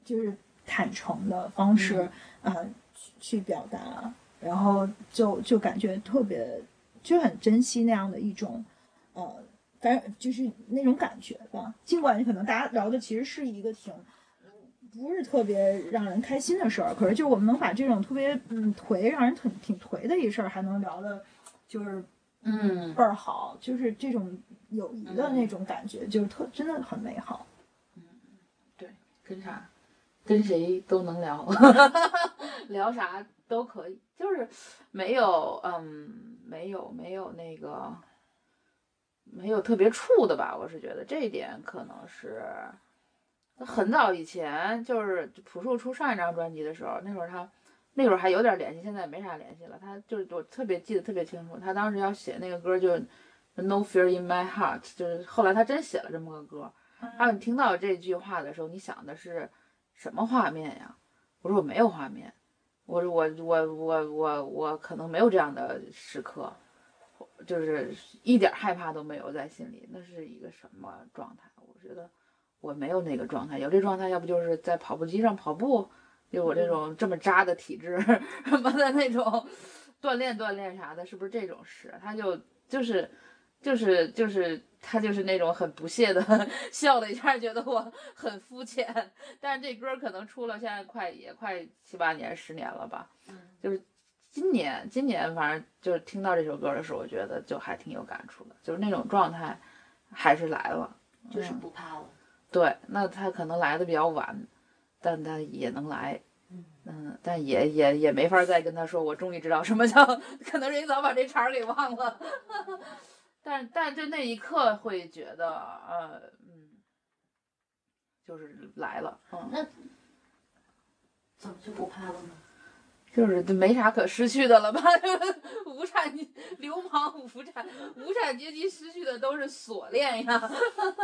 [SPEAKER 1] 就是坦诚的方式啊、呃去去表达，然后就就感觉特别就很珍惜那样的一种呃，反正就是那种感觉吧。尽管可能大家聊的其实是一个挺。不是特别让人开心的事儿，可是就我们能把这种特别嗯颓，让人挺挺颓的一事儿，还能聊的，就是
[SPEAKER 3] 嗯
[SPEAKER 1] 倍儿好，就是这种友谊的那种感觉，就是特真的很美好。
[SPEAKER 3] 嗯，对跟啥，跟谁都能聊，*laughs* 聊啥都可以，就是没有，嗯，没有没有那个，没有特别处的吧。我是觉得这一点可能是很早以前，就是朴树出上一张专辑的时候，那会儿他那会儿还有点联系，现在也没啥联系了。他就是我特别记得特别清楚，他当时要写那个歌就 No Fear in My Heart，就是后来他真写了这么个歌。还有你听到这句话的时候，你想的是什么画面呀？我说我没有画面，我说我我我我我可能没有这样的时刻，就是一点害怕都没有在心里。那是一个什么状态？我觉得我没有那个状态，有这状态，要不就是在跑步机上跑步，就我这种这么渣的体质什么的那种锻炼锻炼啥的，是不是这种事？他就就是就是就是他就是那种很不屑的 *laughs* 笑了一下，觉得我很肤浅。但是这歌可能出了，现在快也快七八年、十年了吧。就是今年，今年反正就是听到这首歌的时候，我觉得就还挺有感触的，就是那种状态还是来了。
[SPEAKER 4] 就是不怕了。
[SPEAKER 3] 对，那他可能来的比较晚，但他也能来。嗯，但也也也没法再跟他说，我终于知道什么叫，*laughs* 可能人家早把这茬儿给忘了。*laughs* 但但就那一刻会觉得，呃，嗯，就是来了，嗯，那
[SPEAKER 4] 怎么就不怕了呢？
[SPEAKER 3] 就是就没啥可失去的了吧？*laughs* 无产流氓无产无产阶级失去的都是锁链呀，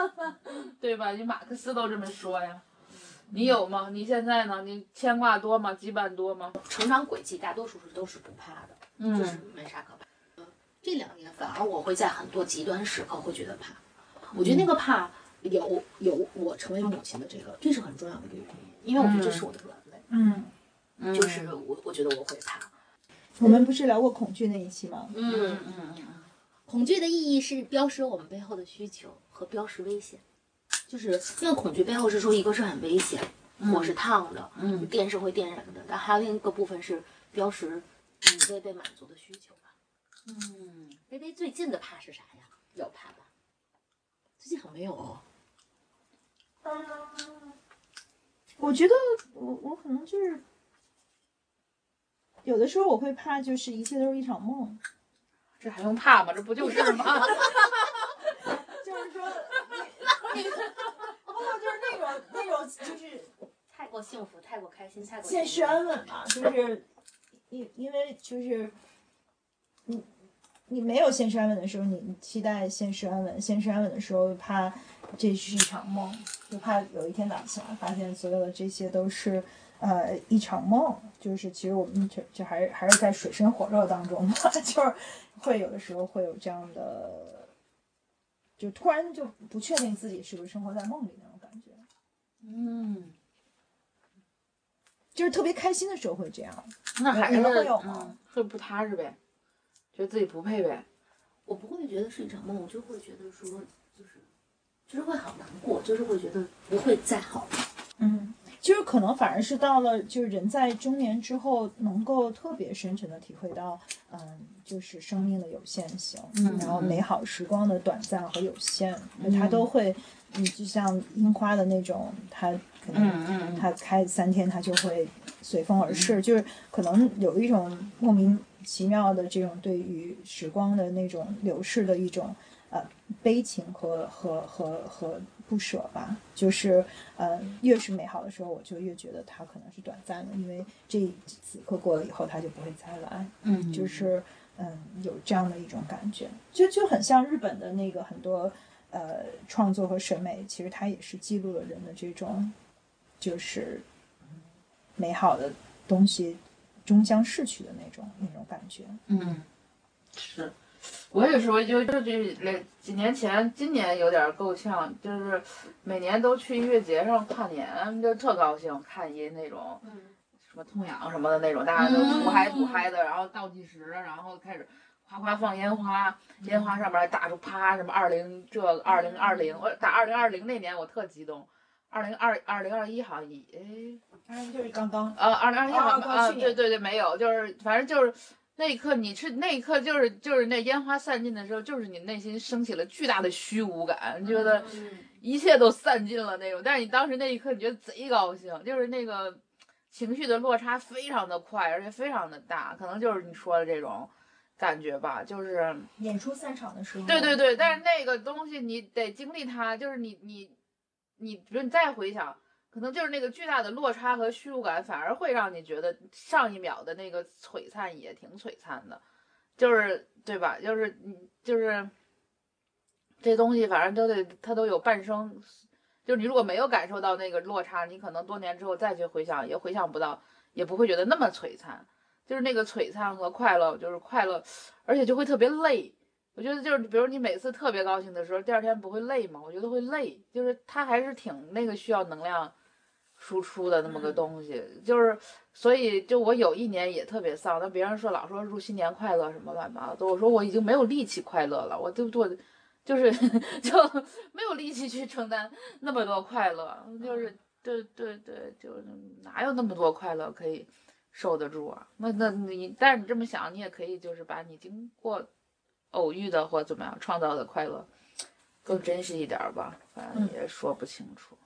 [SPEAKER 3] *laughs* 对吧？你马克思都这么说呀。你有吗？你现在呢？你牵挂多吗？羁绊多吗？
[SPEAKER 4] 成长轨迹大多数是都是不怕的，
[SPEAKER 3] 嗯
[SPEAKER 4] 就是没啥可怕。呃这两年反而我会在很多极端时刻会觉得怕，我觉得那个怕有有我成为母亲的这个，这是很重要的一个原因，因为我觉得这是我的软肋，
[SPEAKER 1] 嗯，
[SPEAKER 4] 就是我我觉得我会怕。
[SPEAKER 1] 我们不是聊过恐惧那一期吗？
[SPEAKER 4] 嗯嗯嗯，恐惧的意义是标识我们背后的需求和标识危险，就是那个恐惧背后是说一个是很危险，火是烫的，
[SPEAKER 3] 嗯
[SPEAKER 4] 电是会电燃的，但还有另一个部分是标识你未被满足的需求吧。
[SPEAKER 2] 嗯，微微最近的怕是啥呀？有怕吧？
[SPEAKER 4] 最近好像没有哦。
[SPEAKER 1] 我觉得我我可能就是有的时候我会怕，就是一切都是一场梦，
[SPEAKER 3] 这还用怕吗？这不就是吗？*laughs*
[SPEAKER 1] 就是说，你包括就是那种那种就是
[SPEAKER 2] 太过幸福，太过开心，太过
[SPEAKER 1] 现实安稳嘛，就是因因为就是你你没有现实安稳的时候，你你期待现实安稳，现实安稳的时候怕这是一场梦，就怕有一天早上起来发现所有的这些都是呃一场梦，就是其实我们就就还是还是在水深火热当中嘛，*laughs* 就是会有的时候会有这样的，就突然就不确定自己是不是生活在梦里那种感觉。
[SPEAKER 2] 嗯，
[SPEAKER 1] 就是特别开心的时候会这样，
[SPEAKER 3] 那还是
[SPEAKER 1] 会有吗
[SPEAKER 3] 嗯，会不踏实呗，觉得自己不配呗。
[SPEAKER 2] 我不会觉得是一场梦，我就会觉得说，就是就是会好难过，就是会觉得不会再好了。
[SPEAKER 1] 嗯，就是可能反而是到了就是人在中年之后，能够特别深沉的体会到，嗯，就是生命的有限性，
[SPEAKER 3] 嗯
[SPEAKER 1] 然后美好时光的短暂和有限，它都会，你，就像樱花的那种，它可能它开三天它就会随风而逝，就是可能有一种莫名其妙的这种对于时光的那种流逝的一种呃悲情和和和和不舍吧，就是呃越是美好的时候，我就越觉得它可能是短暂的，因为这此刻过了以后，它就不会再来，
[SPEAKER 3] 嗯。
[SPEAKER 1] 就是嗯有这样的一种感觉，就就很像日本的那个很多呃创作和审美，其实它也是记录了人的这种就是美好的东西终将逝去的那种那种感觉。
[SPEAKER 3] 嗯，是，我也是，我就就这两几年前，今年有点够呛，就是每年都去音乐节上跨年，就特高兴，看一那种
[SPEAKER 2] 嗯，
[SPEAKER 3] 什么痛痒什么的那种，大家都土嗨土嗨的，然后倒计时，然后开始哗哗放烟花，烟花上面还打出啪什么二零这二零二零，我打二零二零那年我特激动，二零二二零二一好像也哎。
[SPEAKER 1] 就是刚刚
[SPEAKER 3] 呃，二零二一好
[SPEAKER 1] 像
[SPEAKER 3] 啊，对对对，没有，就是反正就是那一刻，你是那一刻就是就是那烟花散尽的时候，就是你内心升起了巨大的虚无感，你觉得
[SPEAKER 2] 嗯
[SPEAKER 3] 一切都散尽了那种。但是你当时那一刻，你觉得贼高兴，就是那个情绪的落差非常的快，而且非常的大，可能就是你说的这种感觉吧，就是。
[SPEAKER 1] 演出散场的时候，
[SPEAKER 3] 对对对，但是那个东西你得经历它，就是你你你，比如你再回想，可能就是那个巨大的落差和虚无感，反而会让你觉得上一秒的那个璀璨也挺璀璨的，就是对吧？就是你就是这东西，反正都得它都有半生，就是你如果没有感受到那个落差，你可能多年之后再去回想，也回想不到，也不会觉得那么璀璨。就是那个璀璨和快乐，就是快乐，而且就会特别累。我觉得就是，比如你每次特别高兴的时候，第二天不会累吗？我觉得会累，就是它还是挺那个需要能量输出的那么个东西。就是，所以就我有一年也特别丧，那别人说老说祝新年快乐什么乱七八糟的，我说我已经没有力气快乐了，我就我就是 *laughs* 就没有力气去承担那么多快乐，就是对对对，就是哪有那么多快乐可以受得住啊？那那你，但是你这么想，你也可以就是把你经过偶遇的或怎么样创造的快乐更珍惜一点儿吧，反正也说不清楚。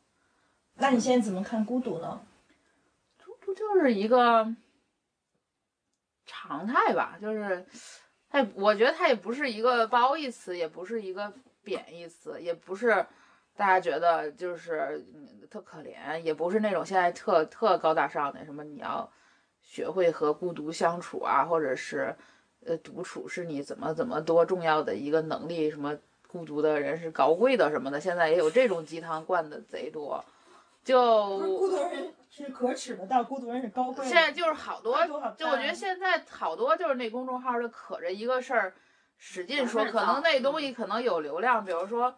[SPEAKER 1] 那你现在怎么看孤独呢？
[SPEAKER 3] 孤独就是一个常态吧？就是哎，我觉得它也不是一个褒义词，也不是一个贬义词，也不是大家觉得就是特可怜，也不是那种现在特特高大上的什么你要学会和孤独相处啊，或者是呃独处是你怎么怎么多重要的一个能力，什么孤独的人是高贵的什么的，现在也有这种鸡汤灌的贼多。就
[SPEAKER 1] 孤独人是可耻的，但孤独人是高贵的。
[SPEAKER 3] 现在就是好多就我觉得现在好多就是那公众号就可着一个事儿使劲说，可能那东西可能有流量，比如说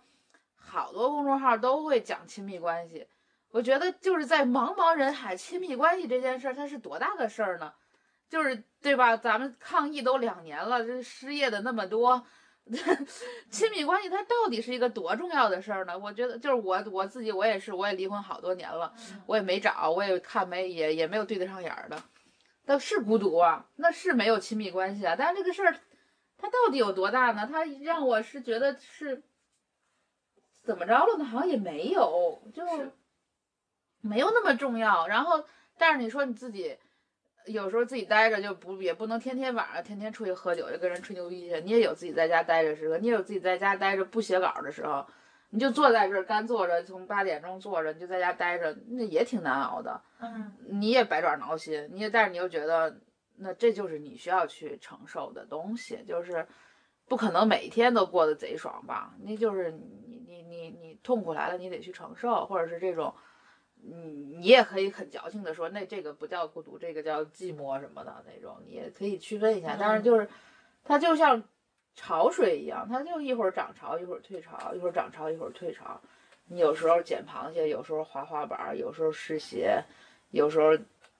[SPEAKER 3] 好多公众号都会讲亲密关系。我觉得就是在茫茫人海，亲密关系这件事儿，它是多大个事儿呢？就是对吧？咱们抗疫都两年了，这失业的那么多，*laughs* 亲密关系它到底是一个多重要的事儿呢？我觉得就是我我自己，我也是，我也离婚好多年了，我也没找，我也看没也也没有对得上眼儿的，那是孤独啊，那是没有亲密关系啊。但是这个事儿，它到底有多大呢？它让我是觉得是怎么着了呢？好像也没有，就是没有那么重要。然后，但是你说你自己有时候自己待着就不也不能天天晚上天天出去喝酒就跟人吹牛逼去，你也有自己在家待着时候，你也有自己在家待着不写稿的时候。你就坐在这儿干坐着，从八点钟坐着，你就在家待着，那也挺难熬的。
[SPEAKER 1] 嗯，
[SPEAKER 3] 你也百爪挠心，你也，但是你又觉得，那这就是你需要去承受的东西，就是不可能每天都过得贼爽吧？那就是你你你你痛苦来了，你得去承受，或者是这种，你你也可以很矫情的说，那这个不叫孤独，这个叫寂寞什么的那种，你也可以区分一下。但是就是，它就像。潮水一样，它就一会儿涨潮，一会儿退潮，一会儿涨潮，一会儿退潮。你有时候捡螃蟹，有时候滑滑板，有时候湿鞋，有时候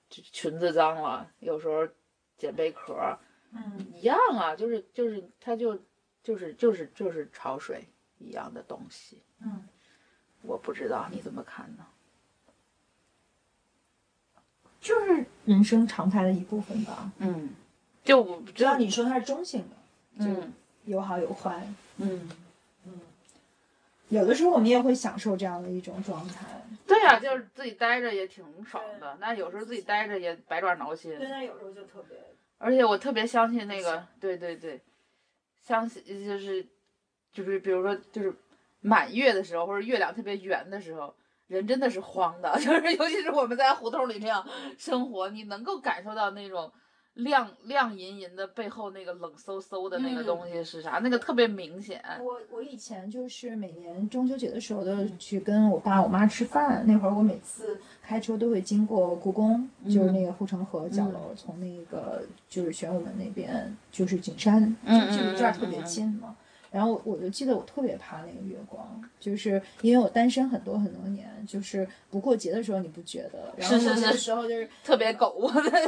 [SPEAKER 3] 裙子脏了，有时候捡贝壳，
[SPEAKER 1] 嗯，
[SPEAKER 3] 一样啊，就是就是它就就是就是就是潮水一样的东西。
[SPEAKER 1] 嗯，
[SPEAKER 3] 我不知道你怎么看呢？
[SPEAKER 1] 就是人生常态的一部分吧。
[SPEAKER 3] 嗯，就我
[SPEAKER 1] 知道你说它是中性的，就。
[SPEAKER 3] 嗯。
[SPEAKER 1] 有好有坏，
[SPEAKER 3] 嗯
[SPEAKER 1] 嗯，有的时候我们也会享受这样的一种状态。
[SPEAKER 3] 对呀，就是自己待着也挺爽的。那有时候自己待着也百爪挠心。
[SPEAKER 1] 对，那有时候就特别。
[SPEAKER 3] 而且我特别相信那个，对对对，相信就是就是比如说就是满月的时候，或者月亮特别圆的时候，人真的是慌的。*laughs* 就是尤其是我们在胡同里这样生活，你能够感受到那种。亮亮银银的背后那个冷飕飕的那个东西是啥？那个特别明显。
[SPEAKER 1] 我我以前就是每年中秋节的时候都去跟我爸我妈吃饭，那会儿我每次开车都会经过故宫，就是那个护城河角楼，从那个就是玄武门那边就是景山，就就这儿特别近嘛。然后我就记得我特别怕那个月光，就是因为我单身很多很多年，就是不过节的时候你不觉得，然后
[SPEAKER 3] 是
[SPEAKER 1] 时候就是
[SPEAKER 3] 特别狗，
[SPEAKER 1] 就是 *laughs*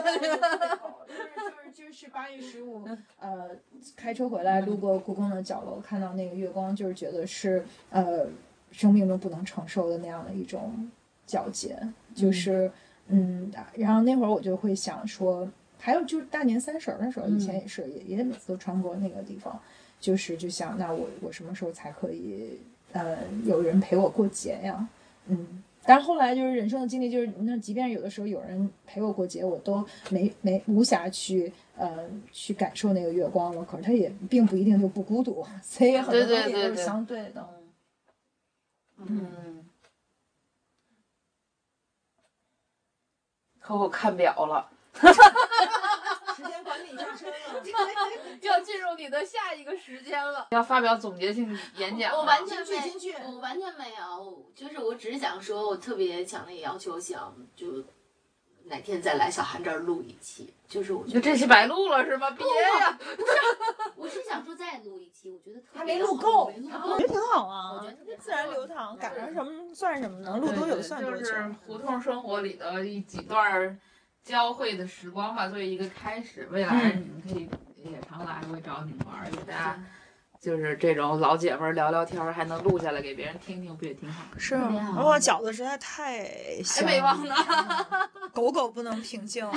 [SPEAKER 1] 就是就是八月十五，呃，开车回来路过故宫的角楼，看到那个月光，就是觉得是呃生命中不能承受的那样的一种皎洁，就是嗯，然后那会儿我就会想说，还有就是大年三十的时候，以前也是也也每次都穿过那个地方。就是就想，那我我什么时候才可以，呃，有人陪我过节呀？嗯，但是后来就是人生的经历，就是那即便有的时候有人陪我过节，我都没没无暇去呃去感受那个月光了。可是他也并不一定就不孤独，所以很多东西都是相对的。
[SPEAKER 3] 嗯。可我看表了。*laughs* *laughs* 要进入你的下一个时间了。要发表总结性演讲。
[SPEAKER 2] 我完全没，我完全没有，就是我只是想说，我特别强烈要求想就哪天再来小韩这儿录一期，就是我觉得
[SPEAKER 3] 这期白录了是吧？别呀！
[SPEAKER 2] 不是，我是想说再录一期，我觉得
[SPEAKER 1] 还没录够，
[SPEAKER 2] 我
[SPEAKER 1] 觉得挺好啊。
[SPEAKER 2] 我觉得
[SPEAKER 1] 自然流淌，赶上什么算什么，能录多久算多久。
[SPEAKER 3] 就是胡同生活里的一几段。交汇的时光吧，作为一个开始，未来你们可以也常来，我找你们玩，给大家就是这种老姐们聊聊天，还能录下来给别人听听，不也挺好？
[SPEAKER 1] 是吗？哇，饺子实在太香，
[SPEAKER 3] 没忘呢，
[SPEAKER 1] 狗狗不能平静。*laughs*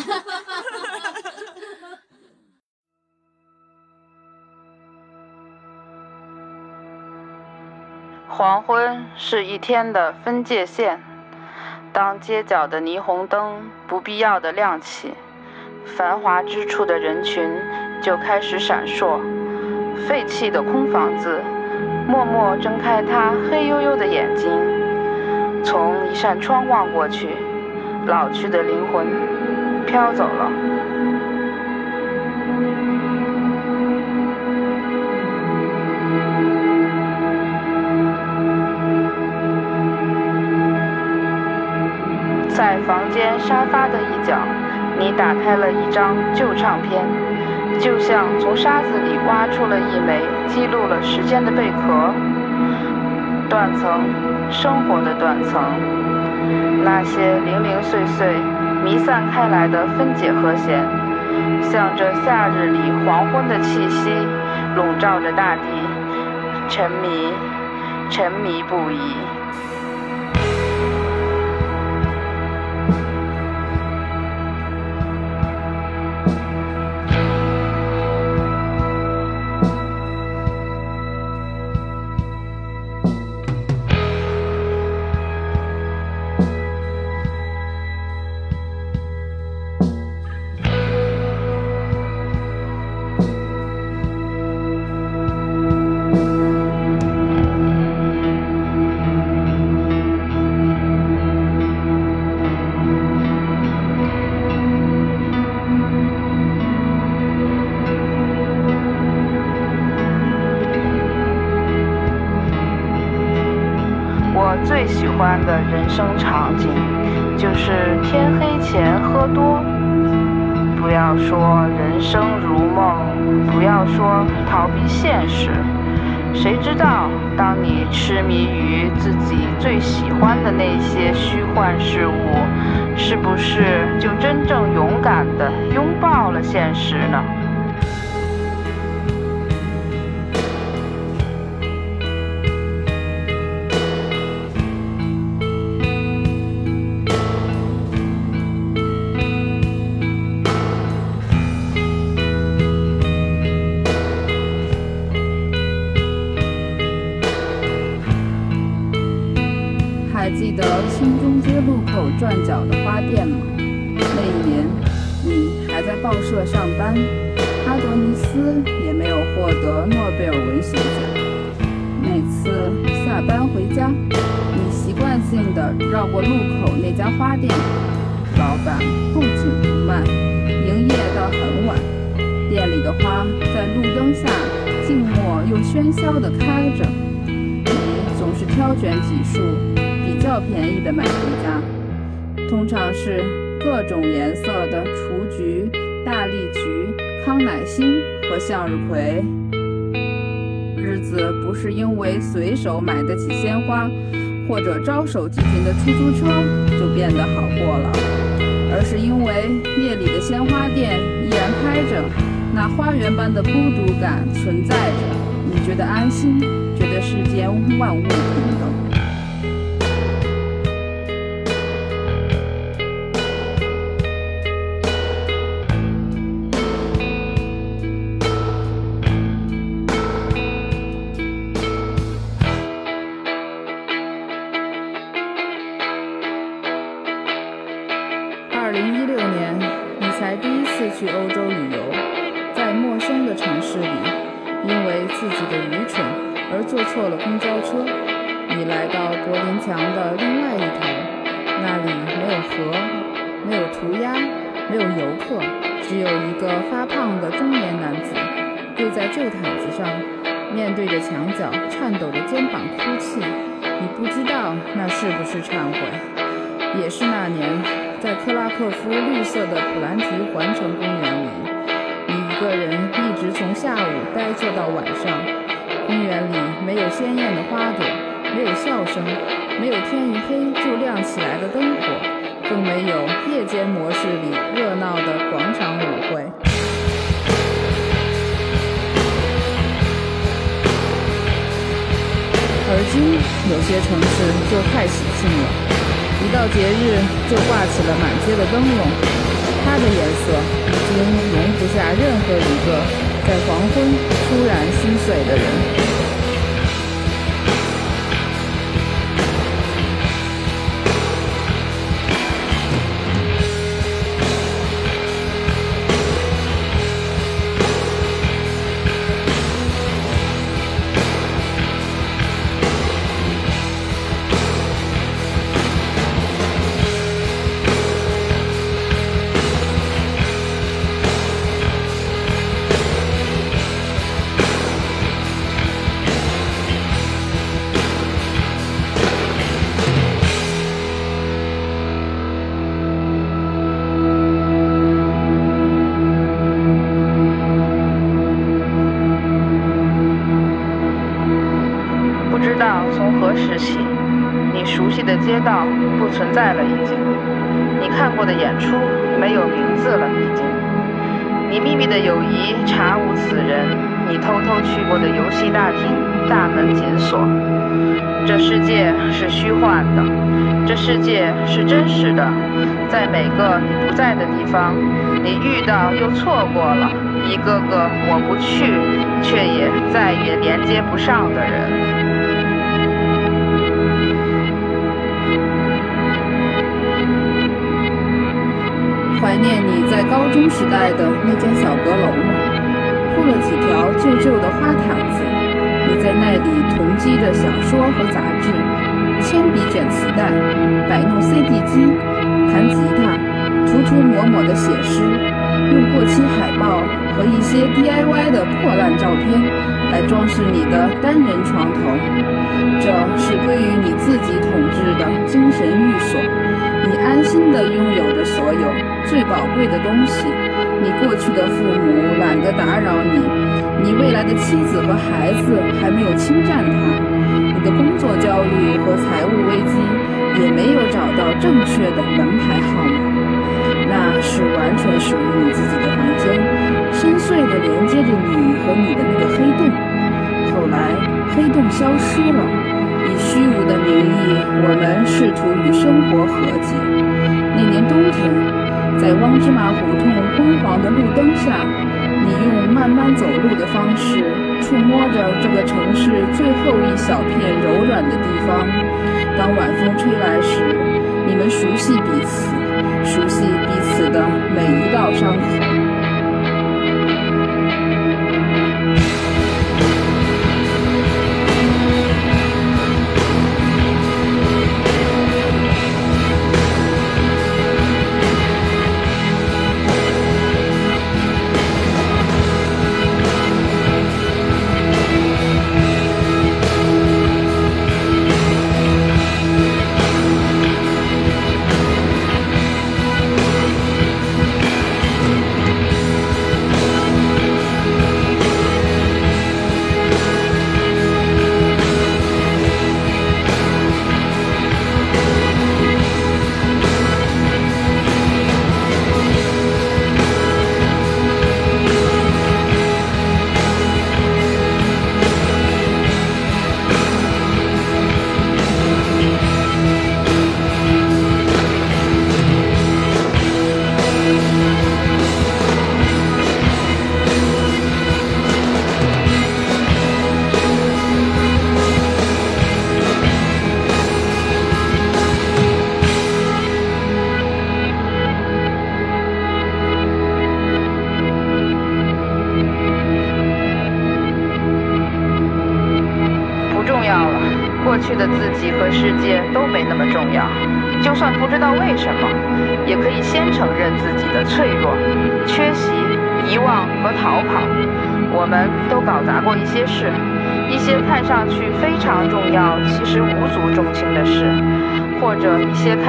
[SPEAKER 3] 黄昏是一天的分界线。当街角的霓虹灯不必要的亮起，繁华之处的人群就开始闪烁。废弃的空房子默默睁开它黑黝黝的眼睛，从一扇窗望过去，老去的灵魂飘走了。在房间沙发的一角，你打开了一张旧唱片，就像从沙子里挖出了一枚记录了时间的贝壳。断层，生活的断层，那些零零碎碎弥散开来的分解和弦，向着夏日里黄昏的气息，笼罩着大地，沉迷，沉迷不已。又喧嚣地开着，你总是挑选几束。比较便宜的买回家，通常是各种颜色的雏菊、大丽菊、康乃馨和向日葵。日子不是因为随手买得起鲜花，或者招手即停的出租车就变得好过了，而是因为夜里的鲜花店依然开着，那花园般的孤独感存在着，觉得安心，觉得世间万物平等。的街
[SPEAKER 5] 道不存在了，已经。你看过的演出没有名字了，已经。你秘密的友谊查无此人，你偷偷去过的游戏大厅大门紧锁。这世界是虚幻的，这世界是真实的，在每个你不在的地方，你遇到又错过了一个个我不去，却也再也连接不上的人。
[SPEAKER 3] 高中时代的那间小阁楼吗？铺了几条旧旧的花毯子，你在那里囤积着小说和杂志，铅笔卷磁带，摆弄 CD 机，弹吉他，涂涂抹抹的写诗，用过期海报和一些些 DIY 的破烂照片来装饰你的单人床头，这是归于你自己统治的精神寓所，你安心的拥有着所有最宝贵的东西。你过去的父母懒得打扰你，你未来的妻子和孩子还没有侵占它，你的工作焦虑和财务危机也没有找到正确的门牌号码。那是完全属于你自己的房间，深邃地连接着你和你的那个黑洞。后来，黑洞消失了，以虚无的名义，我们试图与生活和解。那年冬天，在汪芝麻胡同昏黄的路灯下，你用慢慢走路的方式触摸着这个城市最后一小片柔软的地方。当晚风吹来时，你们熟悉彼此。熟悉彼此的每一道伤口。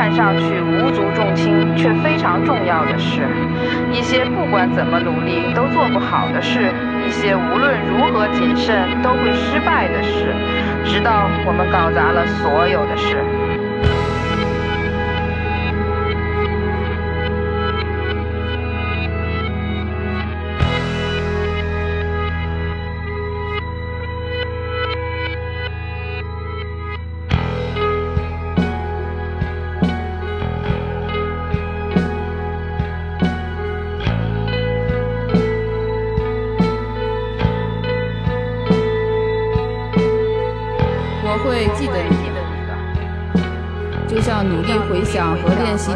[SPEAKER 3] 看上去无足重轻却非常重要的事，一些不管怎么努力都做不好的事，一些无论如何谨慎都会失败的事，直到我们搞砸了所有的事。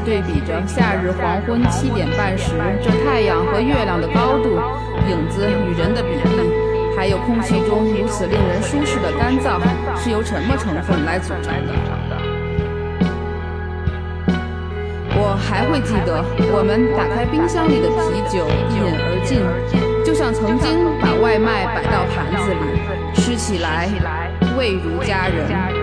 [SPEAKER 3] 对比着夏日黄昏七点半时这太阳和月亮的高度、影子与人的比例，还有空气中如此令人舒适的干燥，是由什么成分来组成的？我还会记得，我们打开冰箱里的啤酒，一饮而尽，就像曾经把外卖摆到盘子里，吃起来味如佳人。